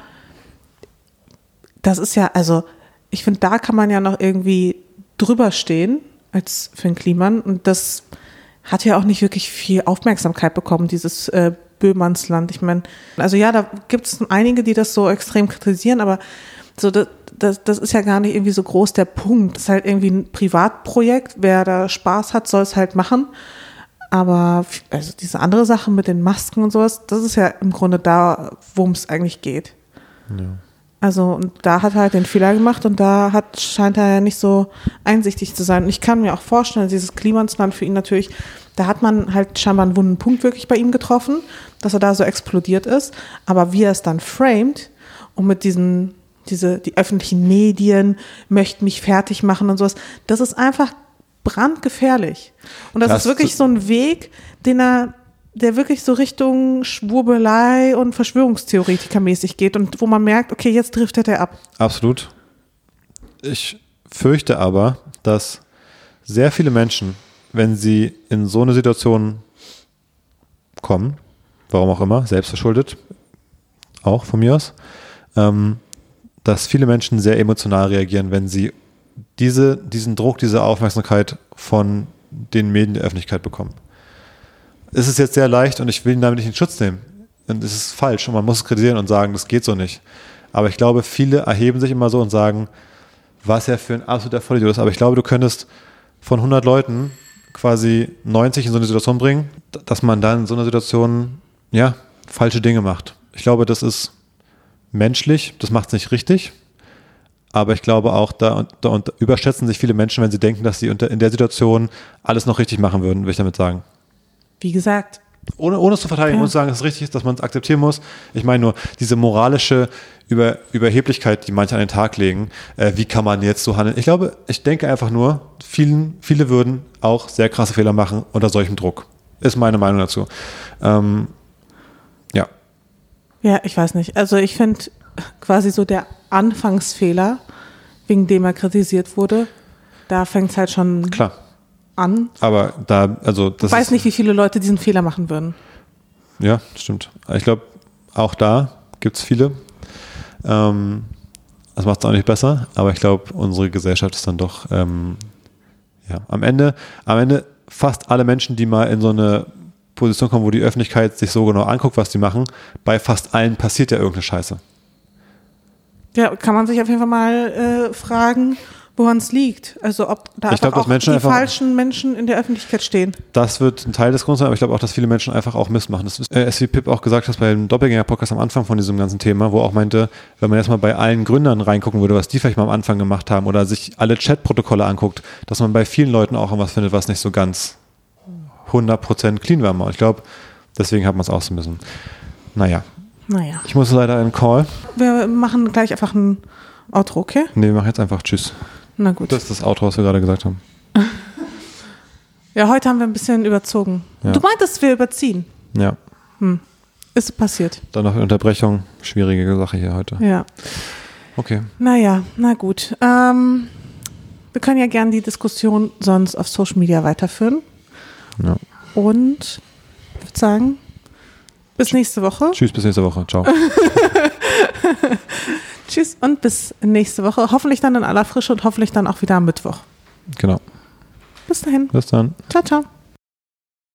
Speaker 1: das ist ja, also, ich finde, da kann man ja noch irgendwie drüber stehen als Finn Kliman. Und das hat ja auch nicht wirklich viel Aufmerksamkeit bekommen, dieses äh, Böhmannsland. Ich meine, also ja, da gibt es einige, die das so extrem kritisieren, aber so das, das, das ist ja gar nicht irgendwie so groß der Punkt. Das ist halt irgendwie ein Privatprojekt. Wer da Spaß hat, soll es halt machen. Aber also diese andere Sache mit den Masken und sowas, das ist ja im Grunde da, worum es eigentlich geht. Also und da hat er halt den Fehler gemacht und da hat, scheint er ja nicht so einsichtig zu sein. Und ich kann mir auch vorstellen, dieses Klimansland für ihn natürlich, da hat man halt scheinbar einen wunden Punkt wirklich bei ihm getroffen, dass er da so explodiert ist. Aber wie er es dann framed und mit diesen, diese, die öffentlichen Medien möchten mich fertig machen und sowas, das ist einfach brandgefährlich. Und das,
Speaker 2: Das
Speaker 1: ist wirklich so ein Weg, den er, der wirklich so Richtung Schwurbelei und Verschwörungstheoretiker-mäßig geht und wo man merkt, okay, jetzt driftet er ab.
Speaker 2: Absolut. Ich fürchte aber, dass sehr viele Menschen, wenn sie in so eine Situation kommen, warum auch immer, selbstverschuldet, auch von mir aus, ähm, dass viele Menschen sehr emotional reagieren, wenn sie diese, diesen Druck, diese Aufmerksamkeit von den Medien der Öffentlichkeit bekommen. Es ist jetzt sehr leicht und ich will ihn damit nicht in Schutz nehmen. Und es ist falsch und man muss es kritisieren und sagen, das geht so nicht. Aber ich glaube, viele erheben sich immer so und sagen, was er für ein absoluter Vollidiot ist. Aber ich glaube, du könntest von 100 Leuten quasi 90 in so eine Situation bringen, dass man dann in so einer Situation, ja, falsche Dinge macht. Ich glaube, das ist menschlich, das macht es nicht richtig. Aber ich glaube auch, da, da überschätzen sich viele Menschen, wenn sie denken, dass sie unter, in der Situation alles noch richtig machen würden, will ich damit sagen.
Speaker 1: Wie gesagt,
Speaker 2: Ohne, ohne es zu verteidigen,
Speaker 1: Ja.
Speaker 2: ohne zu sagen, dass es richtig ist, dass man es akzeptieren muss. Ich meine nur, diese moralische Über, Überheblichkeit, die manche an den Tag legen, äh, wie kann man jetzt so handeln? Ich glaube, ich denke einfach nur, vielen, viele würden auch sehr krasse Fehler machen unter solchem Druck. Ist meine Meinung dazu. Ähm, ja.
Speaker 1: ja, ich weiß nicht. Also ich finde quasi so der Anfangsfehler, wegen dem er kritisiert wurde, da fängt es halt schon
Speaker 2: Klar.
Speaker 1: An.
Speaker 2: Aber da, also das
Speaker 1: Ich weiß nicht, wie viele Leute diesen Fehler machen würden.
Speaker 2: Ja, stimmt. Ich glaube, auch da gibt es viele. Ähm, das macht es auch nicht besser, aber ich glaube, unsere Gesellschaft ist dann doch, ähm, ja, am Ende, am Ende fast alle Menschen, die mal in so eine Position kommen, wo die Öffentlichkeit sich so genau anguckt, was die machen, bei fast allen passiert ja irgendeine Scheiße.
Speaker 1: Ja, kann man sich auf jeden Fall mal äh, fragen, woran es liegt. Also ob da
Speaker 2: glaub,
Speaker 1: auch
Speaker 2: Menschen
Speaker 1: die
Speaker 2: einfach-
Speaker 1: falschen Menschen in der Öffentlichkeit stehen.
Speaker 2: Das wird ein Teil des Grunds sein, aber ich glaube auch, dass viele Menschen einfach auch Mist machen. Das ist, äh, wie Pip auch gesagt hat beim Doppelgänger-Podcast am Anfang von diesem ganzen Thema, wo auch meinte, wenn man jetzt mal bei allen Gründern reingucken würde, was die vielleicht mal am Anfang gemacht haben oder sich alle Chat-Protokolle anguckt, dass man bei vielen Leuten auch irgendwas findet, was nicht so ganz 100% clean war. Und ich glaube, deswegen hat man es auch so müssen. Naja,
Speaker 1: Naja.
Speaker 2: ich muss leider einen Call.
Speaker 1: Wir machen gleich einfach ein Outro, okay?
Speaker 2: Nee, wir machen jetzt einfach Tschüss.
Speaker 1: Na gut.
Speaker 2: Das ist das Outro, was wir gerade gesagt haben.
Speaker 1: ja, heute haben wir ein bisschen überzogen.
Speaker 2: Ja.
Speaker 1: Du meintest, wir überziehen.
Speaker 2: Ja,
Speaker 1: Ist passiert.
Speaker 2: dann noch eine Unterbrechung. Schwierige Sache hier heute.
Speaker 1: Ja.
Speaker 2: Okay.
Speaker 1: Naja, na gut. Ähm, wir können ja gerne die Diskussion sonst auf Social Media weiterführen.
Speaker 2: Ja.
Speaker 1: Und ich würde sagen, bis nächste Woche.
Speaker 2: Tschüss, bis nächste Woche. Ciao.
Speaker 1: Tschüss und bis nächste Woche. Hoffentlich dann in aller Frische und hoffentlich dann auch wieder am Mittwoch.
Speaker 2: genau.
Speaker 1: Bis dahin.
Speaker 2: Bis dann.
Speaker 1: Ciao, ciao.